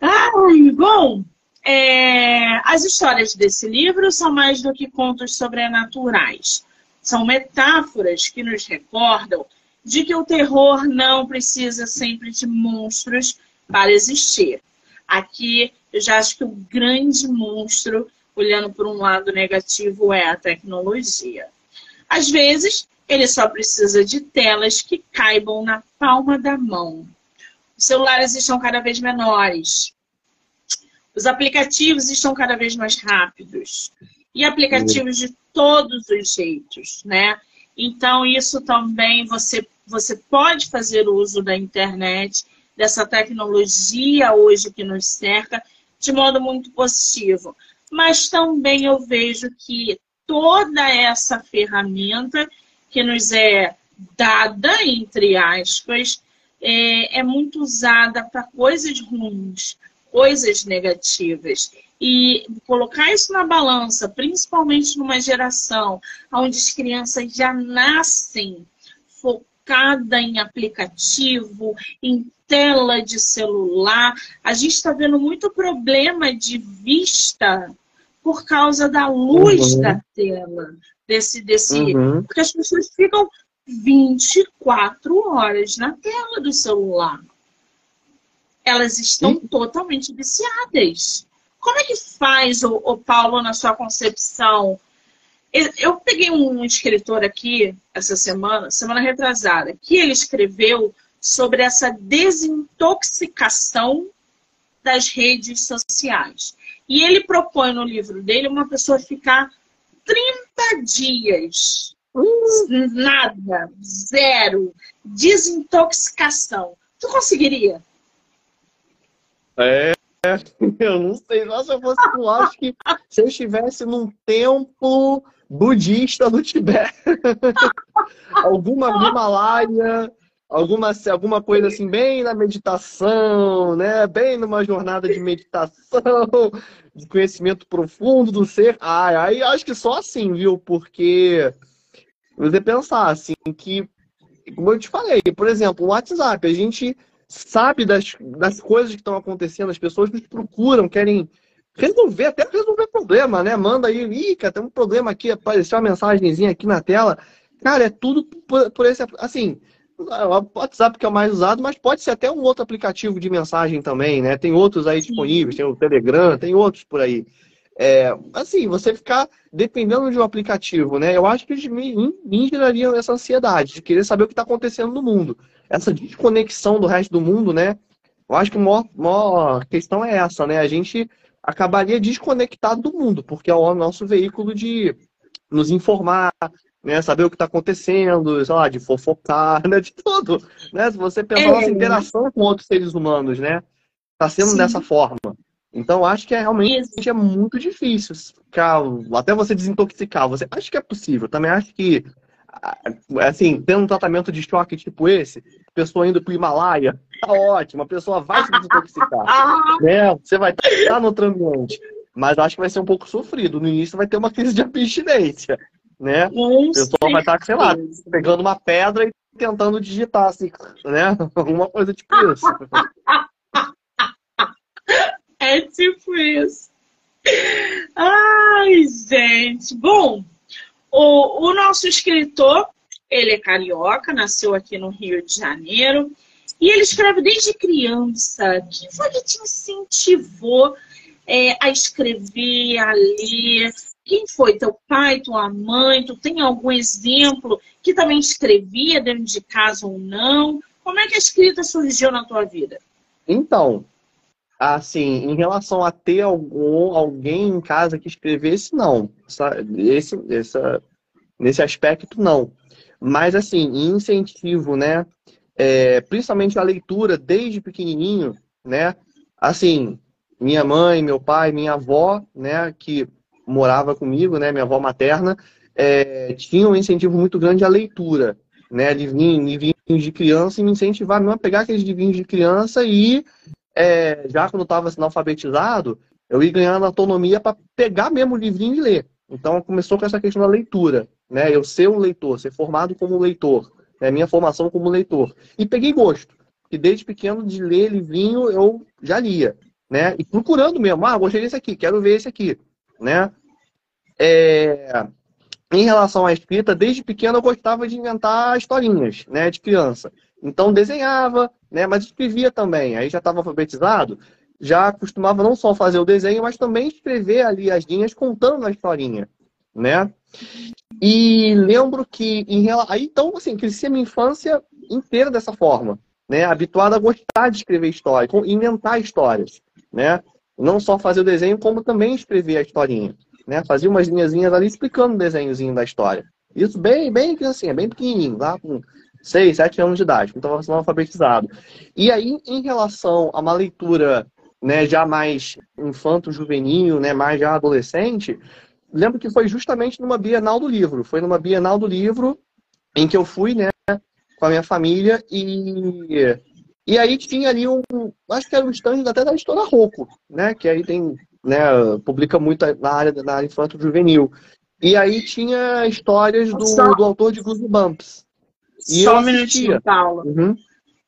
Ai, bom, é, as histórias desse livro são mais do que contos sobrenaturais. São metáforas que nos recordam de que o terror não precisa sempre de monstros para existir. Aqui, eu já acho que o grande monstro, olhando por um lado negativo, é a tecnologia. Às vezes, ele só precisa de telas que caibam na palma da mão. Os celulares estão cada vez menores. Os aplicativos estão cada vez mais rápidos. E aplicativos de todos os jeitos, né? Então, isso também você, você pode fazer uso da internet dessa tecnologia hoje que nos cerca de modo muito positivo. Mas também eu vejo que toda essa ferramenta que nos é dada, entre aspas, é, é muito usada para coisas ruins, coisas negativas. E colocar isso na balança, principalmente numa geração onde as crianças já nascem focadas em aplicativo, em tela de celular, a gente está vendo muito problema de vista por causa da luz uhum. da tela, desse, desse, uhum. porque as pessoas ficam 24 horas na tela do celular. Elas estão uhum. totalmente viciadas. Como é que faz, o, o Paulo, na sua concepção? Eu peguei um escritor aqui essa semana, semana retrasada, que ele escreveu sobre essa desintoxicação das redes sociais. E ele propõe no livro dele uma pessoa ficar 30 dias, uh. nada, zero, desintoxicação. Tu conseguiria? É, (laughs) Eu não sei, se eu fosse eu acho que se eu estivesse num templo budista do Tibete, (laughs) alguma Himalaia, alguma, alguma coisa assim, bem na meditação, né? Bem numa jornada de meditação, de conhecimento profundo do ser. Ah, aí acho que só assim, viu? Porque você pensar assim que, como eu te falei, por exemplo, o WhatsApp, a gente sabe das, das coisas que estão acontecendo, as pessoas nos procuram, querem resolver, até resolver problema, né? Manda aí, ih, cara, tem um problema aqui, apareceu uma mensagenzinha aqui na tela. Cara, é tudo por, por esse. Assim, o WhatsApp que é o mais usado, mas pode ser até um outro aplicativo de mensagem também, né? Tem outros aí disponíveis, tem o Telegram, tem outros por aí. É, assim, você ficar dependendo de um aplicativo, né? Eu acho que me, me geraria essa ansiedade de querer saber o que está acontecendo no mundo. Essa desconexão do resto do mundo, né? Eu acho que a maior, maior questão é essa, né? A gente acabaria desconectado do mundo, porque é o nosso veículo de nos informar, né? Saber o que está acontecendo, sei lá, de fofocar, (laughs) né? De tudo, né? Se você pensar é. nossa interação com outros seres humanos, né? Está sendo Sim. dessa forma. Então, acho que é realmente Isso. é muito difícil. Até você desintoxicar. Você acho que é possível. Também acho que, assim, tendo um tratamento de choque tipo esse, pessoa indo para o Himalaia, (laughs) tá ótimo. A pessoa vai se desintoxicar. (laughs) né? Você vai estar no outro ambiente. Mas acho que vai ser um pouco sofrido. No início vai ter uma crise de abstinência. Né? a pessoa vai estar, sei lá, pegando uma pedra e tentando digitar, assim, né? (laughs) Alguma coisa tipo isso. É tipo isso. Ai, gente. Bom, o, o nosso escritor, ele é carioca, nasceu aqui no Rio de Janeiro. E ele escreve desde criança. Quem foi que te incentivou é, a escrever, a ler? Quem foi? Teu pai, tua mãe? Tu tem algum exemplo que também escrevia dentro de casa ou não? Como é que a escrita surgiu na tua vida? Então, Assim, em relação a ter algum, alguém em casa que escrevesse, não. Esse, essa, nesse aspecto, não. Mas, assim, incentivo, né? É, principalmente a leitura desde pequenininho, né? Assim, minha mãe, meu pai, minha avó, né? Que morava comigo, né? Minha avó materna, é, tinha um incentivo muito grande à leitura, né? Livrinhos, livrinhos de criança e me incentivar mesmo a pegar aqueles livrinhos de criança e é, já quando estava assim, alfabetizado, eu ia ganhando autonomia para pegar mesmo o livrinho e ler. Então começou com essa questão da leitura, né? Eu ser um leitor, ser formado como leitor, né? minha formação como leitor. E peguei gosto, que desde pequeno de ler livrinho eu já lia, né? E procurando mesmo, ah, gostei desse aqui, quero ver esse aqui, né? É... Em relação à escrita, desde pequeno eu gostava de inventar historinhas, né, de criança. Então desenhava, né? Mas escrevia também. Aí já estava alfabetizado, já costumava não só fazer o desenho, mas também escrever ali as linhas contando a historinha, né? E lembro que em aí então assim cresci a minha infância inteira dessa forma, né? Habituado a gostar de escrever história, inventar histórias, né? Não só fazer o desenho, como também escrever a historinha, né? Fazia umas linhazinhas ali explicando o desenhozinho da história. Isso bem, bem assim, bem pequenininho, lá com 6, 7 anos de idade, então estava sendo alfabetizado. E aí, em relação a uma leitura né, já mais infanto-juvenil, né, mais já adolescente, lembro que foi justamente numa Bienal do Livro. Foi numa Bienal do Livro em que eu fui, né, com a minha família e e aí tinha ali um, acho que era um stand até da editora Rocco, né, que aí tem, né, publica muito na área na área infanto-juvenil. E aí tinha histórias do, do autor de Goosebumps. E Só um minutinho, Paulo. Uhum.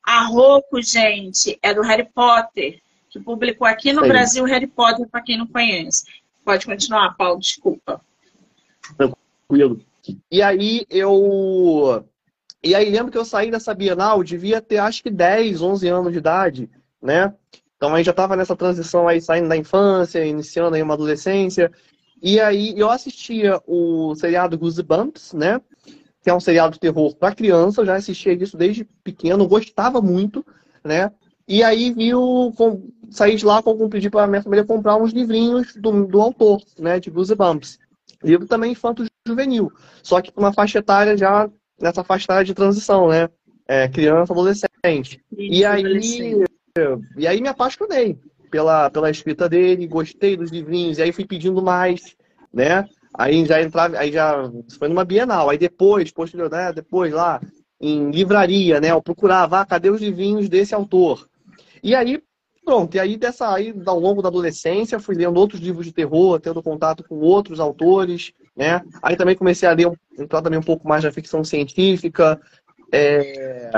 A Rocco, gente, é do Harry Potter que publicou aqui no Brasil Harry Potter, para quem não conhece. Pode continuar, Paulo, desculpa. Tranquilo. E aí eu. E aí lembro que eu saí dessa Bienal, devia ter acho que 10, 11 anos de idade, né? Então aí já estava nessa transição aí, saindo da infância, iniciando aí uma adolescência. E aí eu assistia o seriado Goosebumps, né? Que é um seriado de terror para criança, eu já assistia isso desde pequeno, gostava muito, né? E aí viu, com, saí de lá com pedido para a minha família comprar uns livrinhos do, do autor, né, de Goosebumps. Livro também infanto-juvenil, só que com uma faixa etária já nessa faixa etária de transição, né? É, criança, adolescente. e aí, e aí me apaixonei pela, pela escrita dele, gostei dos livrinhos, e aí fui pedindo mais, né? Aí já entrava, aí já foi numa Bienal, aí depois, posterior, né, depois lá em livraria, né? Eu procurava, ah, cadê os livrinhos desse autor? E aí, pronto, e aí dessa aí, ao longo da adolescência, fui lendo outros livros de terror, tendo contato com outros autores, né? Aí também comecei a ler, entrar também um pouco mais na ficção científica. É...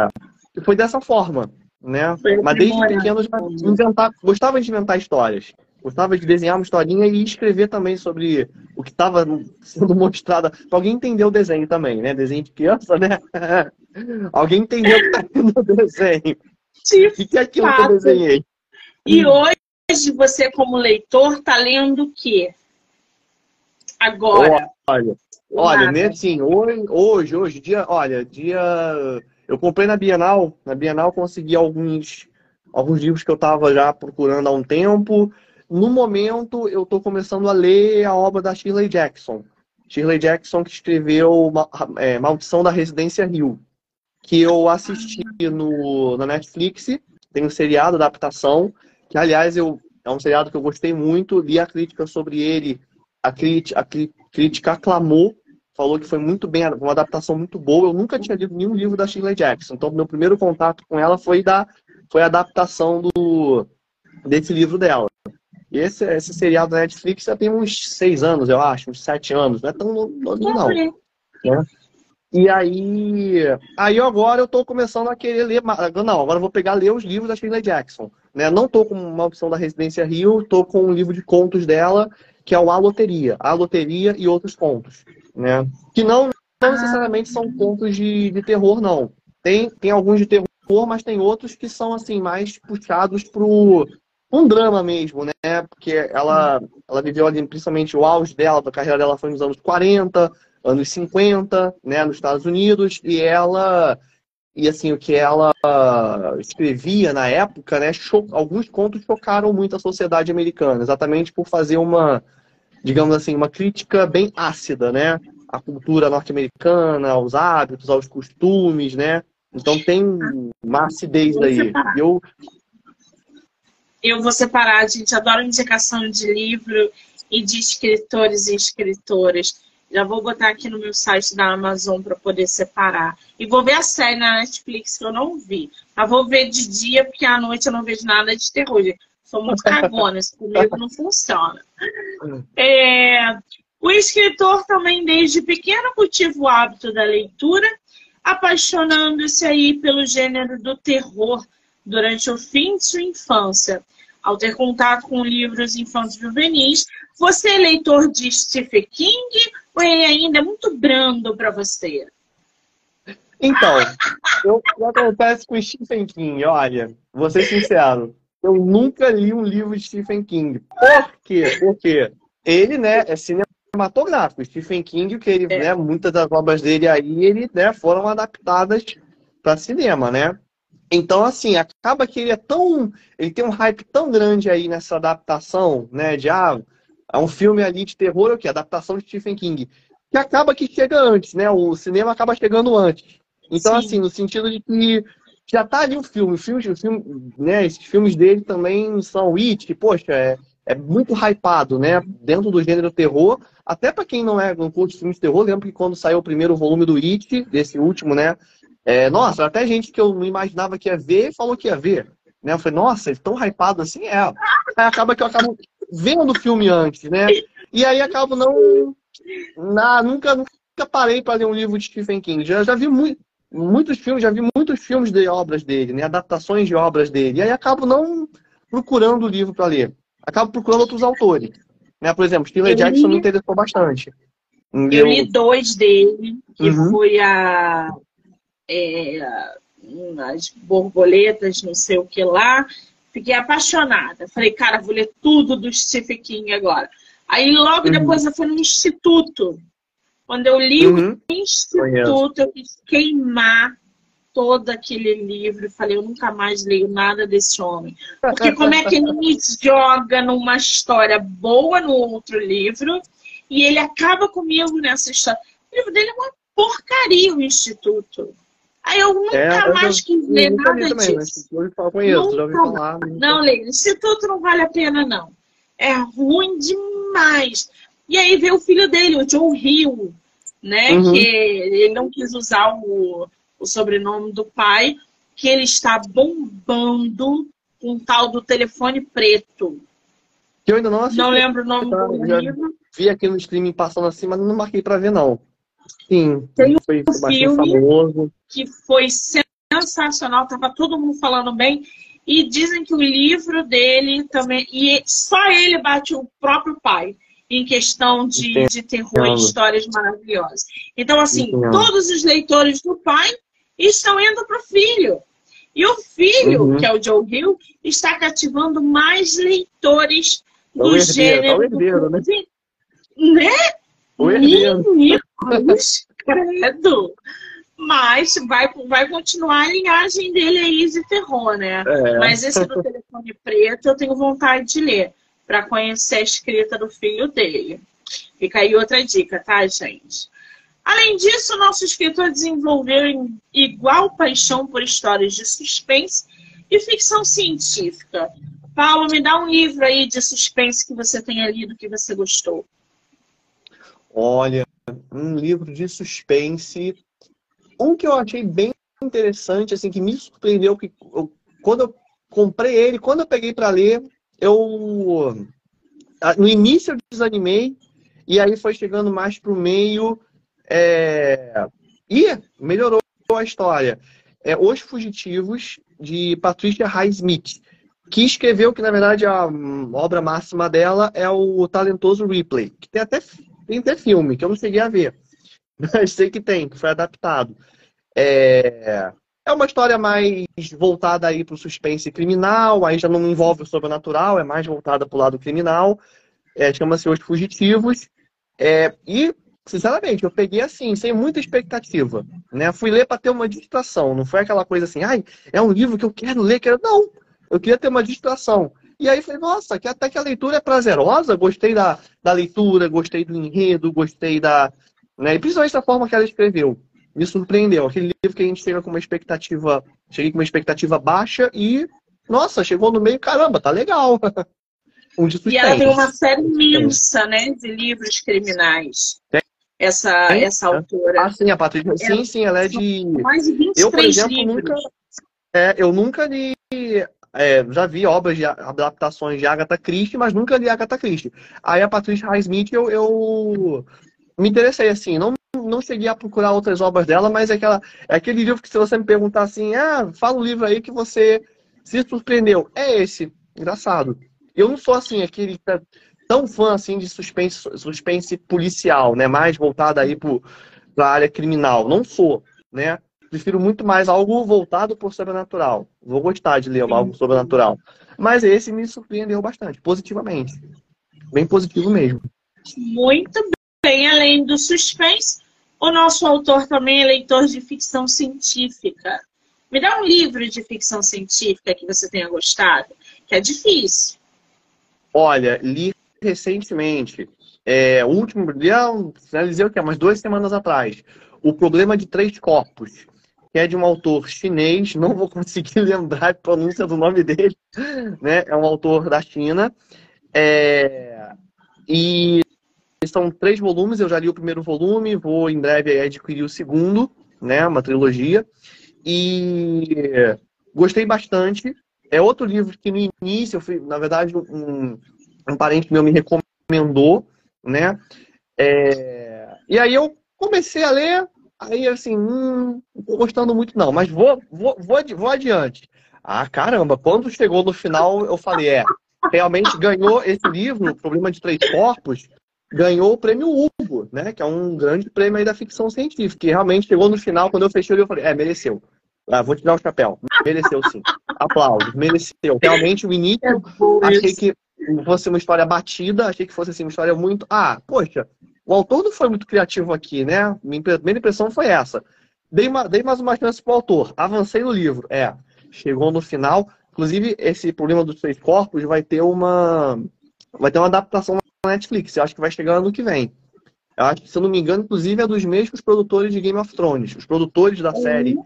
E foi dessa forma, né? Mas desde pequeno já inventar, gostava de inventar histórias. Gostava de desenhar uma historinha e escrever também sobre o que estava sendo mostrado. Para alguém entender o desenho também, né? Desenho de criança, né? (laughs) alguém entendeu o que está no desenho. De o que é aquilo fato. que eu desenhei? E hoje você, como leitor, está lendo o quê? Agora. Olha, olha, né, assim, hoje, hoje, hoje, dia, olha, dia. Eu comprei na Bienal, na Bienal consegui alguns, alguns livros que eu estava já procurando há um tempo. No momento, eu estou começando a ler a obra da Shirley Jackson. Shirley Jackson que escreveu é, Maldição da Residência Rio que eu assisti no, na Netflix. Tem um seriado, adaptação, que aliás eu, é um seriado que eu gostei muito, li a crítica sobre ele, a, crítica, a crítica aclamou, falou que foi muito bem, uma adaptação muito boa. Eu nunca tinha lido nenhum livro da Shirley Jackson, então meu primeiro contato com ela foi da foi a adaptação do, desse livro dela. Esse, esse seriado da Netflix já tem uns seis anos, eu acho, uns sete anos, não é tão novinho não. Né? E aí, aí agora eu tô começando a querer ler, não, agora eu vou pegar ler os livros da Shirley Jackson, né? Não tô com uma opção da Residência Rio, tô com um livro de contos dela, que é o A Loteria, A Loteria e outros contos, né? Que não, não necessariamente são contos de, de terror, não. Tem, tem alguns de terror, mas tem outros que são assim mais puxados pro um drama mesmo, né? Porque ela, ela viveu ali, principalmente o auge dela, a carreira dela foi nos anos 40, anos 50, né, nos Estados Unidos, e ela e assim o que ela escrevia na época, né, alguns contos chocaram muito a sociedade americana, exatamente por fazer uma, digamos assim, uma crítica bem ácida, né, à cultura norte-americana, aos hábitos, aos costumes, né. Então tem uma acidez daí. Eu eu vou separar, a gente adora indicação de livro e de escritores e escritoras. Já vou botar aqui no meu site da Amazon para poder separar. E vou ver a série na Netflix que eu não vi. Mas vou ver de dia, porque à noite eu não vejo nada de terror. Sou muito (laughs) cagona, isso comigo não funciona. É, o escritor também, desde pequeno, cultiva o hábito da leitura, apaixonando-se aí pelo gênero do terror durante o fim de sua infância. Ao ter contato com livros infantos juvenis, você é leitor de Stephen King ou ele ainda é muito brando para você? Então, eu, o que acontece com Stephen King? Olha, vou ser sincero, eu nunca li um livro de Stephen King. Por quê? Porque ele, né, é cinematográfico. Stephen King, que ele, é. né, muitas das obras dele aí, ele, né, foram adaptadas para cinema, né? Então, assim, acaba que ele é tão. Ele tem um hype tão grande aí nessa adaptação, né? De ah, é um filme ali de terror, o que? Adaptação de Stephen King. Que acaba que chega antes, né? O cinema acaba chegando antes. Então, Sim. assim, no sentido de que já tá ali o filme, o filme, o filme né, esses filmes dele também são It, que, poxa, é, é muito hypado, né? Dentro do gênero terror. Até para quem não é não curte filmes de terror, lembro que quando saiu o primeiro volume do It, desse último, né? É, nossa, até gente que eu não imaginava que ia ver falou que ia ver. Né? Eu falei, nossa, tão hypado assim? É. Aí acaba que eu acabo vendo o filme antes, né? E aí acabo não. Na, nunca, nunca parei para ler um livro de Stephen King. Já, já vi muito, muitos filmes, já vi muitos filmes de obras dele, né? Adaptações de obras dele. E aí acabo não procurando o livro para ler. Acabo procurando outros autores. Né? Por exemplo, Steven Jackson me interessou bastante. Eu li dois dele, que uhum. foi a é, as borboletas, não sei o que lá. Fiquei apaixonada. Falei, cara, vou ler tudo do Stephen King agora. Aí logo uhum. depois eu fui no instituto. Quando eu li uhum. o instituto, eu quis queimar todo aquele livro falei, eu nunca mais leio nada desse homem. Porque como é que ele me (laughs) joga numa história boa no outro livro e ele acaba comigo nessa história? O livro dele é uma porcaria, o Instituto. Aí eu nunca é, mais eu, quis ler nada também, disso. Eu conheço, nunca, já ouvi falar. Não, Leila, Instituto não vale a pena, não. É ruim demais. E aí veio o filho dele, o Joe Hill, né? Uhum. Que ele não quis usar o, o sobrenome do pai, que ele está bombando com um tal do telefone preto. Que eu ainda não assisti. Não lembro o nome tá, do livro. Vi aqui no streaming passando assim, mas não marquei para ver, não. Sim, tem foi um filme famoso. que foi sensacional, tava todo mundo falando bem. E dizem que o livro dele também. E só ele bate o próprio pai em questão de, de terror e histórias maravilhosas. Então, assim, Entendo. todos os leitores do pai estão indo para o filho. E o filho, uhum. que é o Joe Hill, está cativando mais leitores é do herdeiro, gênero. É o herdeiro, né? Né? O (laughs) Credo. Mas vai, vai continuar a linhagem dele aí de terror, né? É. Mas esse do telefone preto eu tenho vontade de ler para conhecer a escrita do filho dele. Fica aí outra dica, tá, gente? Além disso, nosso escritor desenvolveu igual paixão por histórias de suspense e ficção científica. Paulo, me dá um livro aí de suspense que você tenha lido que você gostou. Olha, um livro de suspense. Um que eu achei bem interessante, assim, que me surpreendeu, que eu, quando eu comprei ele, quando eu peguei para ler, eu no início eu desanimei e aí foi chegando mais pro meio é, e melhorou a história. É Os Fugitivos de Patricia Highsmith, que escreveu que na verdade a obra máxima dela é o talentoso Ripley, que tem até tem até filme, que eu não cheguei a ver. (laughs) Mas sei que tem, que foi adaptado. É, é uma história mais voltada aí para o suspense criminal, aí já não envolve o sobrenatural, é mais voltada para o lado criminal. É, Chama-se Os Fugitivos. É, e, sinceramente, eu peguei assim, sem muita expectativa. Né? Fui ler para ter uma distração, não foi aquela coisa assim, ai, é um livro que eu quero ler, quero. Não, eu queria ter uma distração. E aí falei, nossa, que até que a leitura é prazerosa, gostei da, da leitura, gostei do enredo, gostei da. Né? E principalmente da forma que ela escreveu. Me surpreendeu. Aquele livro que a gente chega com uma expectativa. Cheguei com uma expectativa baixa e. Nossa, chegou no meio, caramba, tá legal. (laughs) um e ela tem uma série imensa, né, de livros criminais. Tem. Essa, tem. essa autora. Ah, sim, a Patrícia. Sim, sim, ela é de. Mais de 23 eu, por exemplo, livros. nunca. É, eu nunca li é, já vi obras de adaptações de Agatha Christie, mas nunca li Agatha Christie. Aí a Patricia Highsmith eu, eu me interessei assim, não, não cheguei a procurar outras obras dela, mas é, aquela, é aquele livro que se você me perguntar assim, ah, fala um livro aí que você se surpreendeu. É esse, engraçado. Eu não sou assim, aquele tão fã assim de suspense, suspense policial, né? Mais voltado aí para a área criminal. Não sou, né? Prefiro muito mais algo voltado por sobrenatural. Vou gostar de ler algo sobrenatural. Mas esse me surpreendeu bastante, positivamente. Bem positivo mesmo. Muito bem, além do suspense, o nosso autor também é leitor de ficção científica. Me dá um livro de ficção científica que você tenha gostado, que é difícil. Olha, li recentemente. É, o último, finalizei o que? Umas duas semanas atrás. O problema de três corpos que é de um autor chinês, não vou conseguir (laughs) lembrar a pronúncia do nome dele, né? É um autor da China. É... E são três volumes, eu já li o primeiro volume, vou em breve adquirir o segundo, né? Uma trilogia. E gostei bastante. É outro livro que no início, eu fui, na verdade, um, um parente meu me recomendou, né? É... E aí eu comecei a ler, aí assim, hum, não tô gostando muito não, mas vou, vou, vou, vou adiante. Ah, caramba, quando chegou no final, eu falei, é, realmente ganhou esse livro, Problema de Três Corpos, ganhou o prêmio Hugo, né? Que é um grande prêmio aí da ficção científica. E realmente chegou no final, quando eu fechei, eu falei, é, mereceu. Ah, vou tirar o chapéu. Mereceu sim. Aplausos, mereceu. Realmente o início, é achei que fosse uma história batida, achei que fosse assim, uma história muito. Ah, poxa, o autor não foi muito criativo aqui, né? Minha primeira impressão foi essa. Dei, uma, dei mais uma chance pro autor, avancei no livro. É, chegou no final. Inclusive, esse problema dos três corpos vai ter uma. Vai ter uma adaptação na Netflix. Eu acho que vai chegar ano que vem. Eu acho que, se eu não me engano, inclusive é dos mesmos produtores de Game of Thrones. Os produtores da série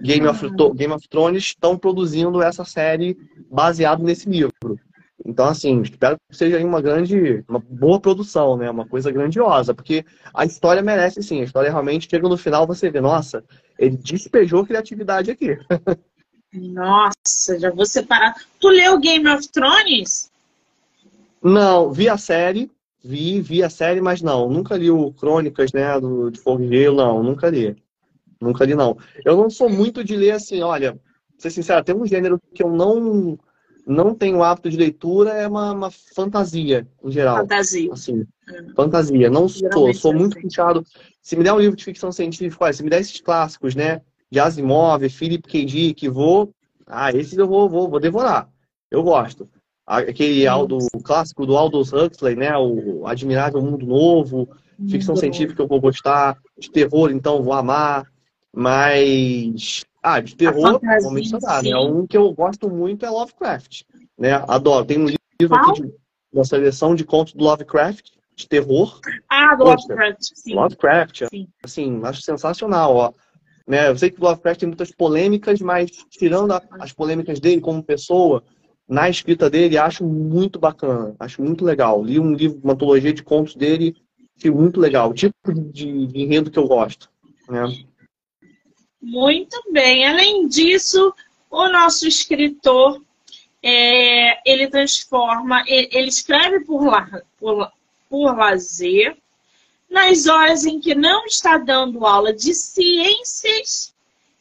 Game of, Game of Thrones estão produzindo essa série baseado nesse livro. Então, assim, espero que seja uma grande, uma boa produção, né? Uma coisa grandiosa, porque a história merece sim. A história realmente chega no final, você vê, nossa, ele despejou criatividade aqui. (laughs) Nossa, já vou separar. Tu leu Game of Thrones? Não, vi a série, vi, vi a série, mas não, nunca li o Crônicas, né, do, de Fogo e Gelo, não, nunca li. Nunca li, não. Eu não sou muito de ler assim, olha, pra ser sincero, tem um gênero que eu não não tenho hábito de leitura, é uma, uma fantasia, em geral. Fantasia. Assim, hum. fantasia. Não sou, sou muito assim. fechado. Se me der um livro de ficção científica, olha, se me der esses clássicos, né, de Asimov, Philip K. Dick, vou... Ah, esses eu vou, vou, vou devorar. Eu gosto. Aquele Aldo, clássico do Aldous Huxley, né, o Admirável Mundo Novo, ficção científica eu vou gostar, de terror, então, vou amar. Mas, ah, de terror, só dá, né? Um que eu gosto muito é Lovecraft, né? Adoro. Tem um livro aqui de uma seleção de contos do Lovecraft, de terror. Ah, do Lovecraft, sim. Lovecraft, sim. assim, acho sensacional, ó. Né? Eu sei que o Lovecraft tem muitas polêmicas, mas tirando as polêmicas dele como pessoa, na escrita dele, acho muito bacana, acho muito legal. Li um livro, uma antologia de contos dele, achei muito legal. O tipo de, de enredo que eu gosto, né? Muito bem. Além disso, o nosso escritor é, ele transforma, ele, escreve por, por, por lazer, nas horas em que não está dando aula de ciências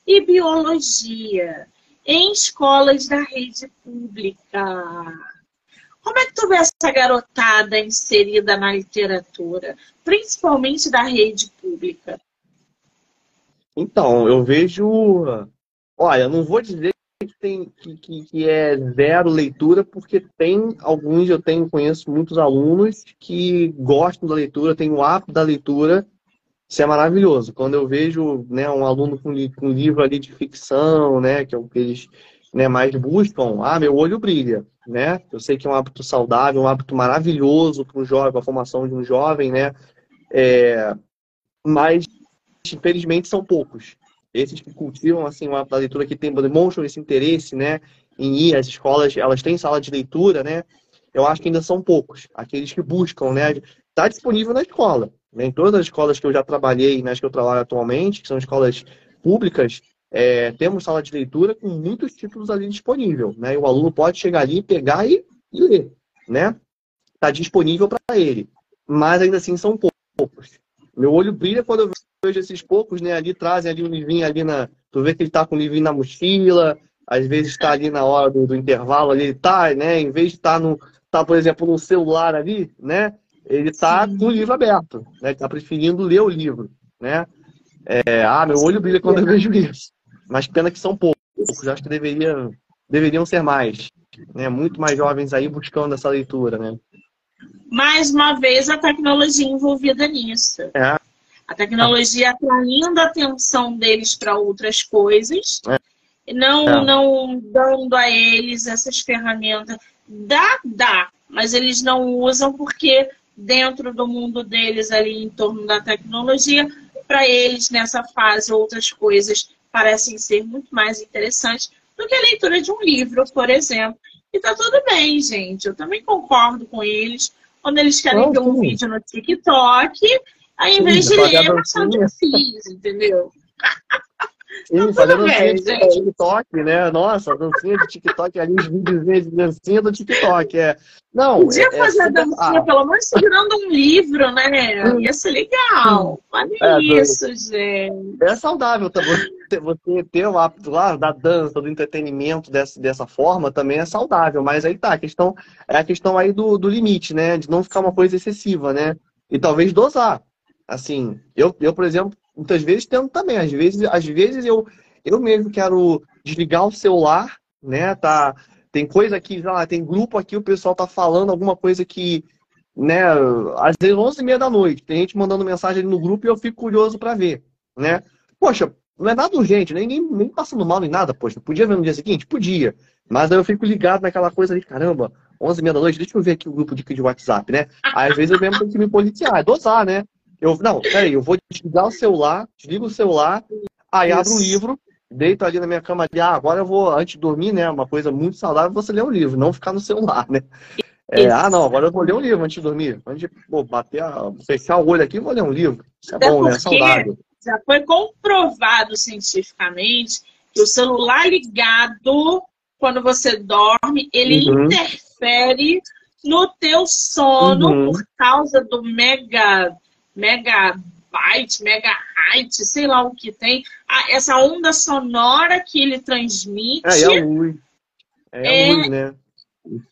e biologia em escolas da rede pública. Como é que tu vê essa garotada inserida na literatura, principalmente da rede pública? Então, eu vejo. Olha, não vou dizer que, tem, que, que é zero leitura, porque tem alguns, eu tenho, conheço muitos alunos que gostam da leitura, têm o hábito da leitura. Isso é maravilhoso. Quando eu vejo né, um aluno com, com um livro ali de ficção, né, que é o que eles né, mais buscam, ah, meu olho brilha, né? Eu sei que é um hábito saudável, um hábito maravilhoso para um jovem, a formação de um jovem, né? É, mas infelizmente, são poucos. Esses que cultivam assim o hábito da leitura, que tem, demonstram esse interesse, né, em ir às escolas, elas têm sala de leitura, né? Eu acho que ainda são poucos. Aqueles que buscam, né? Está disponível na escola. Né? Em todas as escolas que eu já trabalhei, nas que eu trabalho atualmente, que são escolas públicas, é, temos sala de leitura com muitos títulos ali disponível, né? E o aluno pode chegar ali, pegar e, e ler, né? Está disponível para ele. Mas ainda assim são poucos. Meu olho brilha quando eu vejo esses poucos, né? Ali trazem ali um livrinho ali na. Tu vê que ele tá com o livrinho na mochila, às vezes está ali na hora do, do, intervalo, ali ele tá, né? Em vez de estar tá no. tá, por exemplo, no celular ali, né? Ele tá Sim. com o livro aberto, né? Tá preferindo ler o livro, né? É, ah, meu olho brilha quando eu vejo isso. Mas pena que são poucos. Acho que deveria, deveriam ser mais. Né? Muito mais jovens aí buscando essa leitura, né? mais uma vez a tecnologia envolvida nisso. É. A tecnologia atraindo a atenção deles para outras coisas, é. não, é. não dando a eles essas ferramentas. Dá, dá, mas eles não usam porque dentro do mundo deles ali em torno da tecnologia, para eles nessa fase outras coisas parecem ser muito mais interessantes do que a leitura de um livro, por exemplo. E tá tudo bem, gente. Eu também concordo com eles. Quando eles querem ver um vídeo no TikTok, aí em vez de ler, é bastante difícil, entendeu? Sim, fazendo dancinha de TikTok, né? Nossa, dancinha de TikTok ali, os vídeos de dancinha do TikTok. É. Não, Podia é, fazer é a dancinha, ah. pelo menos segurando um livro, né? Ia ser legal. Olha é, isso, do... gente. É saudável também. Você ter o hábito lá da dança, do entretenimento dessa, dessa forma também é saudável. Mas aí tá, a questão é a questão aí do, do limite, né? De não ficar uma coisa excessiva, né? E talvez dosar. Assim, eu, eu por exemplo, muitas vezes tento também. Às vezes, às vezes eu, eu mesmo quero desligar o celular, né? Tá, tem coisa aqui, lá, tem grupo aqui, o pessoal tá falando alguma coisa que, né? Às vezes 11 e meia da noite, tem gente mandando mensagem no grupo e eu fico curioso para ver, né? Poxa, não é nada urgente, nem, nem, nem passando mal nem nada, poxa. Podia ver no dia seguinte? Podia. Mas aí eu fico ligado naquela coisa ali, caramba, 11 e meia da noite, deixa eu ver aqui o grupo de, de WhatsApp, né? Aí às vezes eu mesmo tenho que me policiar, é dosar, né? Eu, não, peraí, eu vou desligar o celular, desligo o celular, aí Isso. abro o livro, deito ali na minha cama ali, ah, agora eu vou, antes de dormir, né? Uma coisa muito saudável, você ler um livro, não ficar no celular, né? É, ah, não, agora eu vou ler um livro antes de dormir. Antes de pô, bater a, fechar o olho aqui, vou ler um livro. Isso é Até bom, né? É saudável. Já foi comprovado cientificamente que o celular ligado, quando você dorme, ele uhum. interfere no teu sono uhum. por causa do mega megabyte, megahertz, sei lá o que tem. essa onda sonora que ele transmite. É, é a luz. É, é a luz, né?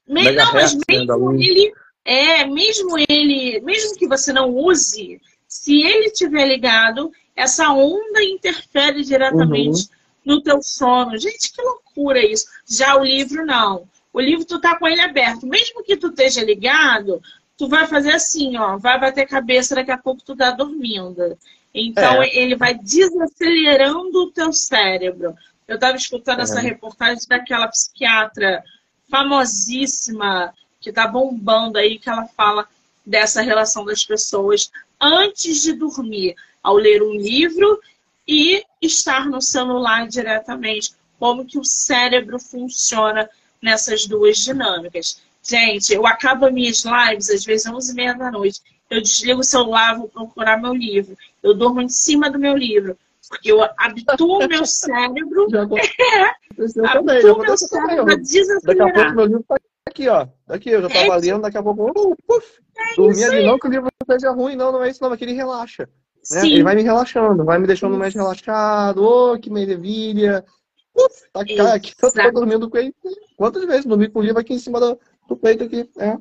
Me, não, mas né, mesmo né, ele. É, mesmo ele, mesmo que você não use, se ele estiver ligado, essa onda interfere diretamente uhum. no teu sono. Gente, que loucura isso. Já o livro, não. O livro, tu tá com ele aberto. Mesmo que tu esteja ligado, tu vai fazer assim, ó, vai bater cabeça, daqui a pouco tu tá dormindo. Então, é. ele vai desacelerando o teu cérebro. Eu estava escutando é. essa reportagem daquela psiquiatra famosíssima que tá bombando aí, que ela fala dessa relação das pessoas antes de dormir, ao ler um livro e estar no celular diretamente. Como que o cérebro funciona nessas duas dinâmicas. Gente, eu acabo minhas lives, às vezes, às 11 e meia da noite. Eu desligo o celular, vou procurar meu livro. Eu durmo em cima do meu livro. Porque eu habituo o meu cérebro. Já (laughs) é, eu também, já meu cérebro a desacelerar. Daqui a pouco meu livro tá aqui, ó. Daqui, eu já tava é lendo, daqui a pouco. Uh, puf, é dormi ali, não que o livro seja ruim, não, não é isso, não, é que ele relaxa. Né? Ele vai me relaxando, vai me deixando mais relaxado. Ô, oh, que maravilha. Uf, tá aqui, aqui (laughs) eu tô dormindo com ele. Quantas vezes dormi com o livro aqui em cima do, do peito aqui. É.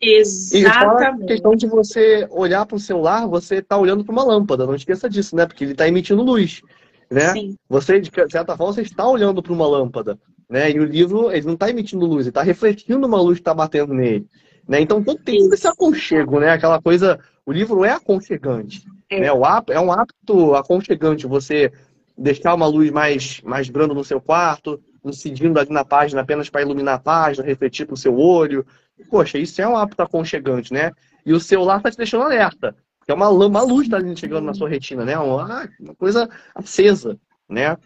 Exatamente. E a questão de você olhar para o celular, você está olhando para uma lâmpada, não esqueça disso, né? Porque ele está emitindo luz, né? Sim. Você, de certa forma, você está olhando para uma lâmpada, né? E o livro, ele não está emitindo luz, ele está refletindo uma luz que está batendo nele, né? Então, tem todo esse aconchego, né? Aquela coisa, o livro é aconchegante, é. né? O é um hábito aconchegante, você deixar uma luz mais, mais branda no seu quarto, incidindo ali na página apenas para iluminar a página, refletir para o seu olho. Poxa, isso é um hábito aconchegante, né? E o celular está te deixando alerta. É uma, uma luz está chegando na sua retina, né? Uma, uma coisa acesa, né?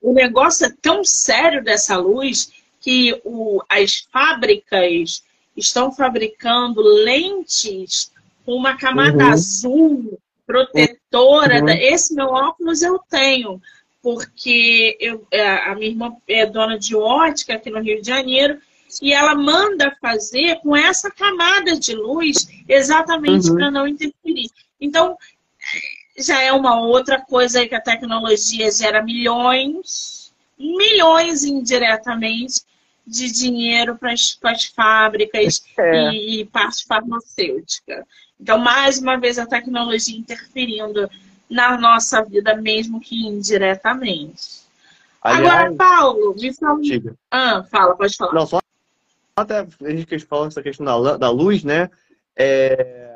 O negócio é tão sério dessa luz que o, as fábricas estão fabricando lentes com uma camada uhum. azul protetora. Uhum. Esse meu óculos eu tenho porque eu, é, a minha irmã é dona de ótica aqui no Rio de Janeiro e ela manda fazer com essa camada de luz exatamente uhum. para não interferir. Então, já é uma outra coisa aí que a tecnologia gera milhões, milhões indiretamente de dinheiro para as fábricas é. e, e parte farmacêutica. Então, mais uma vez, a tecnologia interferindo na nossa vida, mesmo que indiretamente. Aliás, Agora, Paulo, me fala. Diga. Ah, fala, pode falar. Não, só até a gente falando essa questão da, da luz, né? É,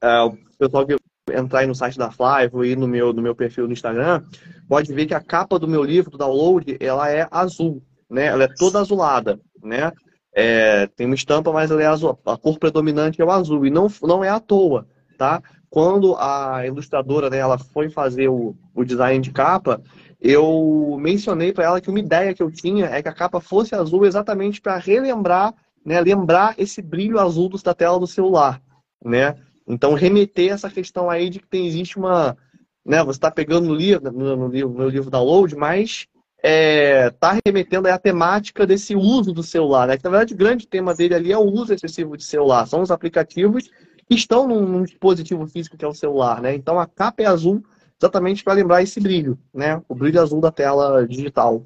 é, o pessoal que entrar aí no site da Flávio e no meu, no meu perfil no Instagram, pode ver que a capa do meu livro, do download, ela é azul, né? Ela é toda azulada, né? É, tem uma estampa, mas ela é azul. A cor predominante é o azul. E não, não é à toa, tá? Quando a ilustradora né, ela foi fazer o, o design de capa, eu mencionei para ela que uma ideia que eu tinha é que a capa fosse azul exatamente para relembrar, né, lembrar esse brilho azul da tela do celular, né? Então remeter essa questão aí de que tem, existe uma, né, você está pegando no livro, no, livro, no livro download, mas é, tá remetendo à temática desse uso do celular, né? Que, na verdade, o grande tema dele ali é o uso excessivo de celular. São os aplicativos estão num, num dispositivo físico que é o celular, né? Então a capa é azul exatamente para lembrar esse brilho, né? O brilho azul da tela digital.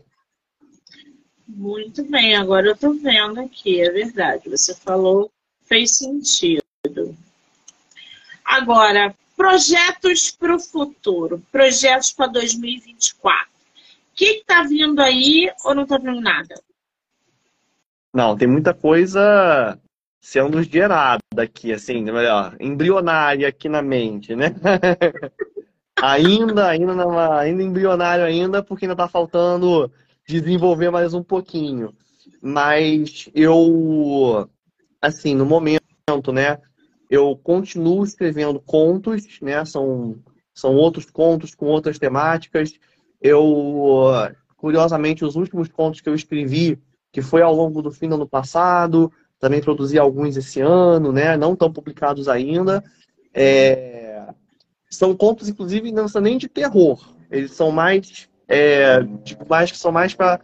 Muito bem, agora eu estou vendo aqui, é verdade. Você falou, fez sentido. Agora, projetos para o futuro, projetos para 2024. O que está vindo aí ou não está vindo nada? Não, tem muita coisa sendo gerada aqui, assim, melhor, embrionária aqui na mente, né? (laughs) ainda, ainda, numa, ainda embrionário ainda, porque ainda está faltando desenvolver mais um pouquinho. Mas eu, assim, no momento, né, eu continuo escrevendo contos, né, são, são outros contos com outras temáticas. Eu, curiosamente, os últimos contos que eu escrevi, que foi ao longo do fim do ano passado, também produzi alguns esse ano, né, não estão publicados ainda. É, são contos, inclusive, não são nem de terror. Eles são mais, é, tipo, mais que são mais para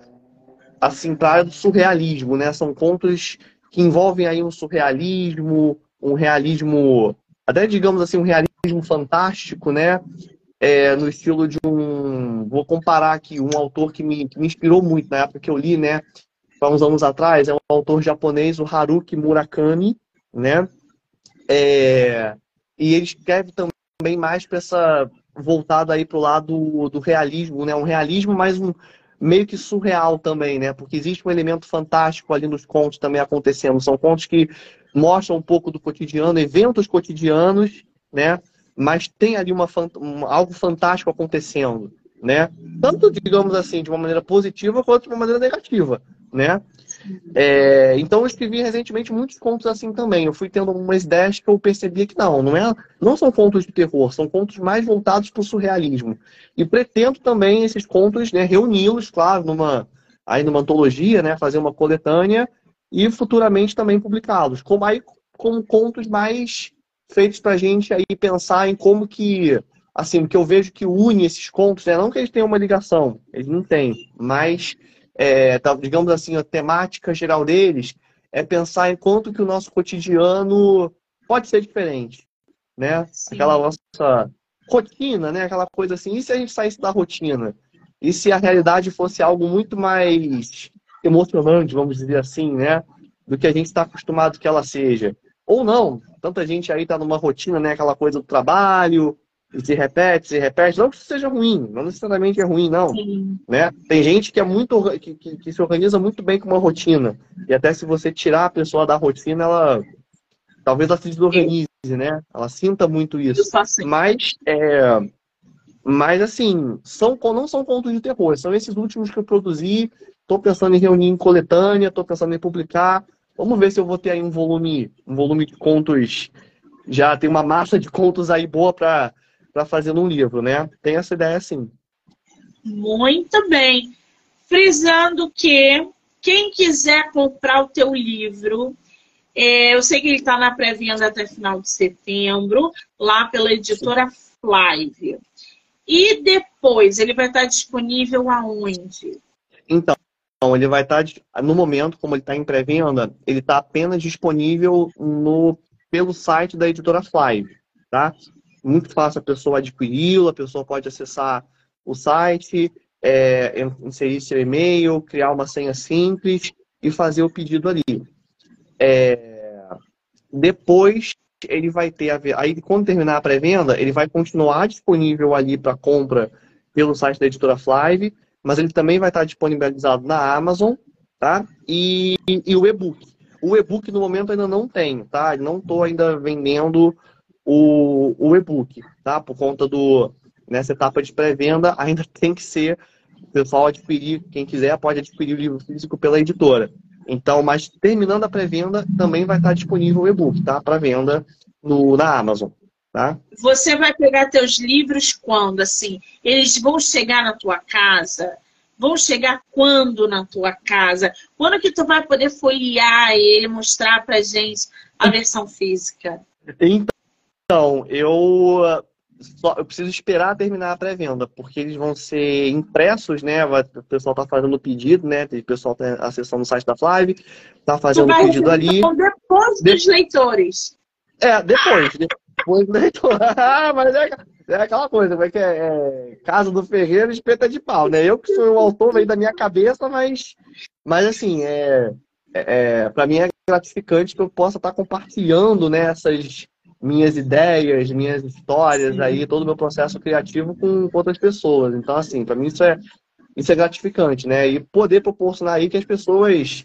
assim, para do surrealismo, né? São contos que envolvem aí um surrealismo, um realismo, até digamos assim, um realismo fantástico, né? É, no estilo de um. Vou comparar aqui um autor que me, que me inspirou muito na época que eu li, né? Há uns anos atrás, é um autor japonês, o Haruki Murakami, né? É, e ele escreve também mais para essa voltada aí para o lado do realismo, né? Um realismo mais um meio que surreal também, né? Porque existe um elemento fantástico ali nos contos também acontecendo. São contos que mostram um pouco do cotidiano, eventos cotidianos, né? Mas tem ali uma, um, algo fantástico acontecendo, né? Tanto, digamos assim, de uma maneira positiva quanto de uma maneira negativa, né? É, então eu escrevi recentemente muitos contos assim também. Eu fui tendo umas ideias que eu percebia que não, não, é, não são contos de terror, são contos mais voltados para o surrealismo. E pretendo também esses contos né, reuni-los, claro, numa, aí numa antologia, né, fazer uma coletânea e futuramente também publicá-los. Como, como contos mais feitos para a gente aí pensar em como que, assim, que eu vejo que une esses contos, né, não que eles tenham uma ligação, eles não têm, mas é, digamos assim, a temática geral deles é pensar em quanto que o nosso cotidiano pode ser diferente, né? Sim. Aquela nossa rotina, né? Aquela coisa assim, e se a gente saísse da rotina? E se a realidade fosse algo muito mais emocionante, vamos dizer assim, né? Do que a gente está acostumado que ela seja. Ou não, tanta gente aí está numa rotina, né? Aquela coisa do trabalho, se repete, se repete. Não que isso seja ruim, não necessariamente é ruim, não. Né? Tem gente que é muito que, que, que, se organiza muito bem com uma rotina. E até se você tirar a pessoa da rotina, ela talvez ela se desorganize, né? Ela sinta muito isso. Mas é, mas assim, são, não são contos de terror, são esses últimos que eu produzi. Estou pensando em reunir em coletânea, estou pensando em publicar. Vamos ver se eu vou ter aí um volume, um volume de contos. Já tem uma massa de contos aí boa para para fazer num livro, né? Tem essa ideia sim. Muito bem. Frisando que quem quiser comprar o teu livro, é, eu sei que ele está na pré-venda até final de setembro, lá pela editora Flive. E depois, ele vai estar disponível aonde? Então, ele vai estar, no momento, como ele está em pré-venda, ele está apenas disponível no, pelo site da editora Flive, tá? Muito fácil a pessoa adquiri-lo, a pessoa pode acessar o site, é, inserir seu e-mail, criar uma senha simples e fazer o pedido ali. É, depois ele vai ter a ver, aí quando terminar a pré-venda, ele vai continuar disponível ali para compra pelo site da editora Flive, mas ele também vai estar disponibilizado na Amazon, tá? E, e o e-book. O e-book no momento ainda não tem, tá? Não estou ainda vendendo o, o e-book, tá? Por conta do nessa etapa de pré-venda ainda (laughs) tem que ser o pessoal adquirir, quem quiser pode adquirir o livro físico pela editora. Então, mas terminando a pré-venda, também vai estar disponível o e-book, tá? Para venda no, na Amazon. Tá? Você vai pegar teus livros quando, assim? Eles vão chegar na tua casa? Vão chegar quando na tua casa? Quando que tu vai poder folhear ele, mostrar pra gente a versão física? Então, eu só, eu preciso esperar terminar a pré-venda, porque eles vão ser impressos, né? O pessoal tá fazendo o pedido, né? O pessoal tá acessando o site da Flive, tá fazendo o pedido ali. Então, depois dos leitores. É, depois. (laughs) Depois do leitor. Ah, mas é, é aquela coisa, como é que é, é, Casa do Ferreiro, espeta de pau, né? Eu que sou o autor, veio da minha cabeça, mas, mas assim, é, é, para mim é gratificante que eu possa estar compartilhando né, essas minhas ideias, minhas histórias, Sim. aí todo o meu processo criativo com outras pessoas. Então, assim, para mim isso é, isso é gratificante, né? E poder proporcionar aí que as pessoas,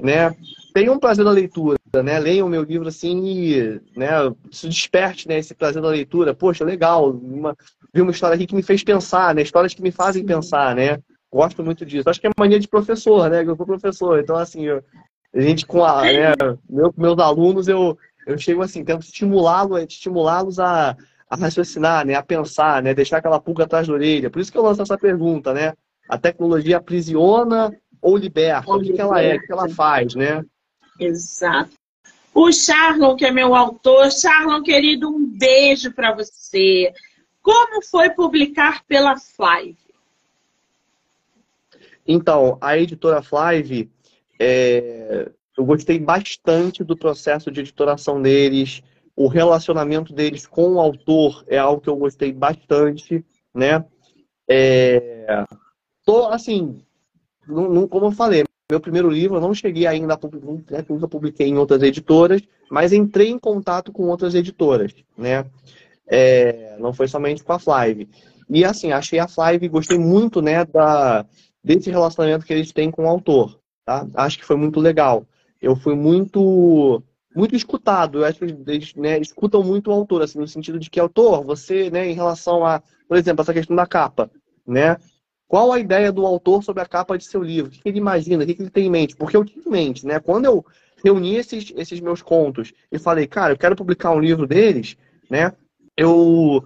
né, tenham um prazer da leitura, né? Leiam o meu livro assim e, né, se desperte, né, esse prazer da leitura. Poxa, legal, uma, vi uma história aqui que me fez pensar, né? Histórias que me fazem pensar, né? Gosto muito disso. Acho que é mania de professor, né? Eu sou professor, então assim, eu, a gente com a, né, meu, meus alunos, eu eu chego assim, tento estimulá-los estimulá-los a, a raciocinar, né, a pensar, né, deixar aquela pulga atrás da orelha. Por isso que eu lanço essa pergunta, né? A tecnologia aprisiona ou liberta? Ou o que, que ela é? O que ela faz, né? Exato. O Charlon, que é meu autor, Charlon, querido, um beijo para você. Como foi publicar pela Flive? Então, a editora Flive é, eu gostei bastante do processo de editoração deles, o relacionamento deles com o autor é algo que eu gostei bastante, né? É... Tô, assim, não, não, como eu falei, meu primeiro livro eu não cheguei ainda a né, nunca publiquei em outras editoras, mas entrei em contato com outras editoras, né? É, não foi somente com a Flive. E assim, achei a Flive, gostei muito, né, da, desse relacionamento que eles têm com o autor, tá? Acho que foi muito legal eu fui muito muito escutado. Eu acho que eles né, escutam muito o autor, assim, no sentido de que, autor, você, né, em relação a, por exemplo, essa questão da capa, né? Qual a ideia do autor sobre a capa de seu livro? O que ele imagina? O que ele tem em mente? Porque eu tinha em mente, né? Quando eu reuni esses, esses meus contos e falei, cara, eu quero publicar um livro deles, né? Eu,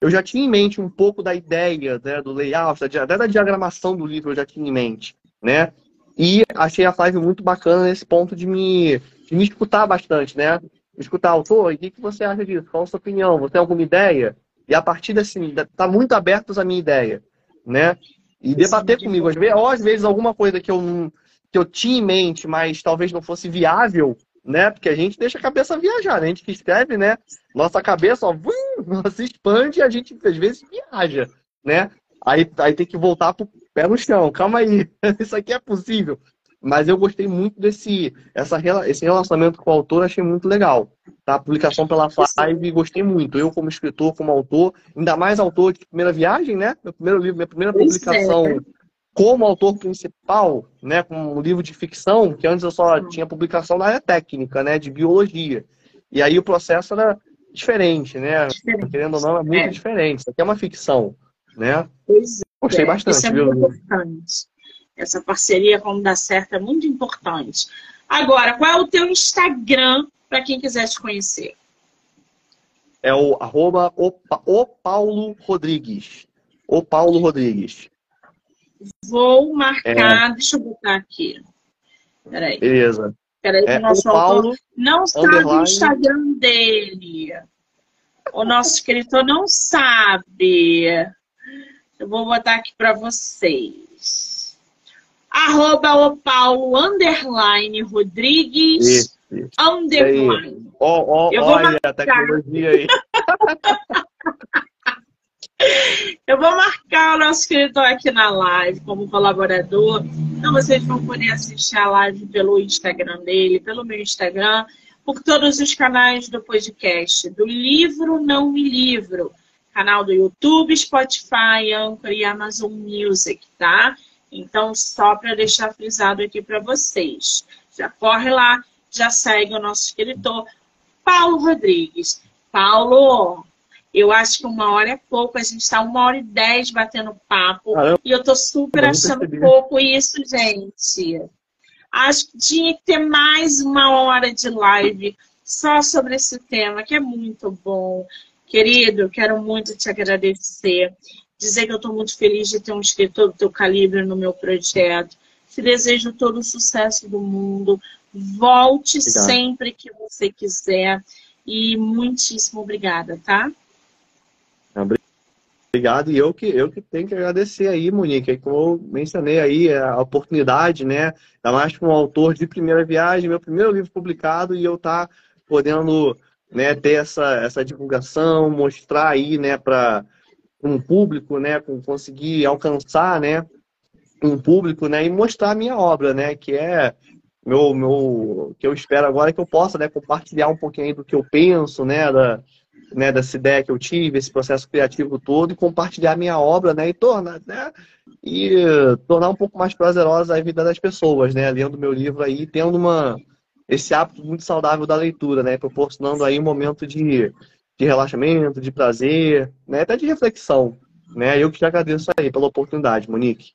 eu já tinha em mente um pouco da ideia, né, do layout, até da diagramação do livro eu já tinha em mente, né? E achei a Flávia muito bacana nesse ponto de me, de me escutar bastante, né? Escutar, autor, o que, que você acha disso? Qual a sua opinião? Você tem alguma ideia? E a partir desse, tá muito abertos à minha ideia, né? E debater comigo. Às vezes, ou às vezes alguma coisa que eu, que eu tinha em mente, mas talvez não fosse viável, né? Porque a gente deixa a cabeça viajar, né? A gente que escreve, né? Nossa cabeça, ó, vum, (laughs) se expande e a gente às vezes viaja, né? Aí, aí tem que voltar pro pé no chão, calma aí, (laughs) isso aqui é possível. Mas eu gostei muito desse essa, esse relacionamento com o autor, achei muito legal. Tá? A publicação pela Five, gostei muito. Eu, como escritor, como autor, ainda mais autor de primeira viagem, né? Meu primeiro livro, minha primeira publicação é. como autor principal, né? Com um livro de ficção, que antes eu só tinha publicação na área técnica, né? De biologia. E aí o processo era diferente, né? Diferente. Querendo ou não, é muito é. diferente. Isso aqui é uma ficção, né? Pois Gostei é, bastante, isso é viu? Muito importante. Essa parceria, como dá certo, é muito importante. Agora, qual é o teu Instagram para quem quiser te conhecer? É o arroba o, o Paulo Rodrigues. O Paulo Rodrigues. Vou marcar, é. deixa eu botar aqui. Peraí. Beleza. Peraí, é, o nosso o Paulo, autor não sabe o Instagram dele. O nosso escritor não sabe. Eu vou botar aqui para vocês. Arroba o Paulo, underline, Rodrigues, isso, isso. underline. Oh, oh, Eu vou olha marcar. a tecnologia aí. (laughs) Eu vou marcar o nosso escritor aqui na live como colaborador. Então vocês vão poder assistir a live pelo Instagram dele, pelo meu Instagram, por todos os canais do podcast, do livro Não Me Livro canal do YouTube, Spotify, Anchor e Amazon Music, tá? Então, só para deixar frisado aqui para vocês. Já corre lá, já segue o nosso escritor, Paulo Rodrigues. Paulo, eu acho que uma hora é pouco, a gente está uma hora e dez batendo papo. E eu tô super achando pouco isso, gente. Acho que tinha que ter mais uma hora de live só sobre esse tema, que é muito bom. Querido, quero muito te agradecer. Dizer que eu estou muito feliz de ter um escritor do teu calibre no meu projeto. Te desejo todo o sucesso do mundo. Volte Obrigado. sempre que você quiser. E muitíssimo obrigada, tá? Obrigado, e eu que, eu que tenho que agradecer aí, Monique, como eu mencionei aí, é a oportunidade, né, ainda mais com um autor de primeira viagem, meu primeiro livro publicado, e eu tá podendo, né, ter essa, essa divulgação, mostrar aí, né, para um público, né, conseguir alcançar, né, um público, né, e mostrar a minha obra, né, que é meu, meu, que eu espero agora que eu possa, né, compartilhar um pouquinho do que eu penso, né, da, né, dessa ideia que eu tive, esse processo criativo todo, e compartilhar minha obra, né, e tornar, né, e tornar um pouco mais prazerosa a vida das pessoas, né, lendo meu livro aí, tendo uma esse hábito muito saudável da leitura, né, proporcionando aí um momento de, de relaxamento, de prazer, né, até de reflexão, né, eu que te agradeço aí pela oportunidade, Monique.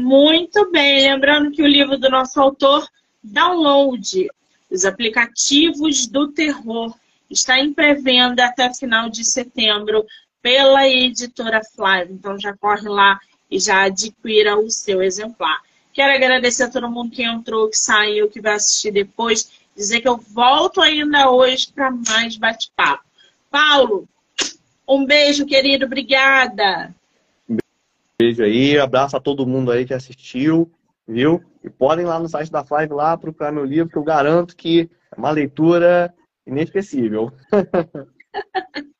Muito bem, lembrando que o livro do nosso autor, Download, os aplicativos do terror, está em pré-venda até final de setembro pela editora Flávia. Então já corre lá e já adquira o seu exemplar. Quero agradecer a todo mundo que entrou, que saiu, que vai assistir depois. Dizer que eu volto ainda hoje para mais bate-papo. Paulo, um beijo, querido. Obrigada. Beijo aí, abraço a todo mundo aí que assistiu, viu? E podem ir lá no site da Flávia lá procurar meu livro, que eu garanto que é uma leitura inesquecível. (laughs)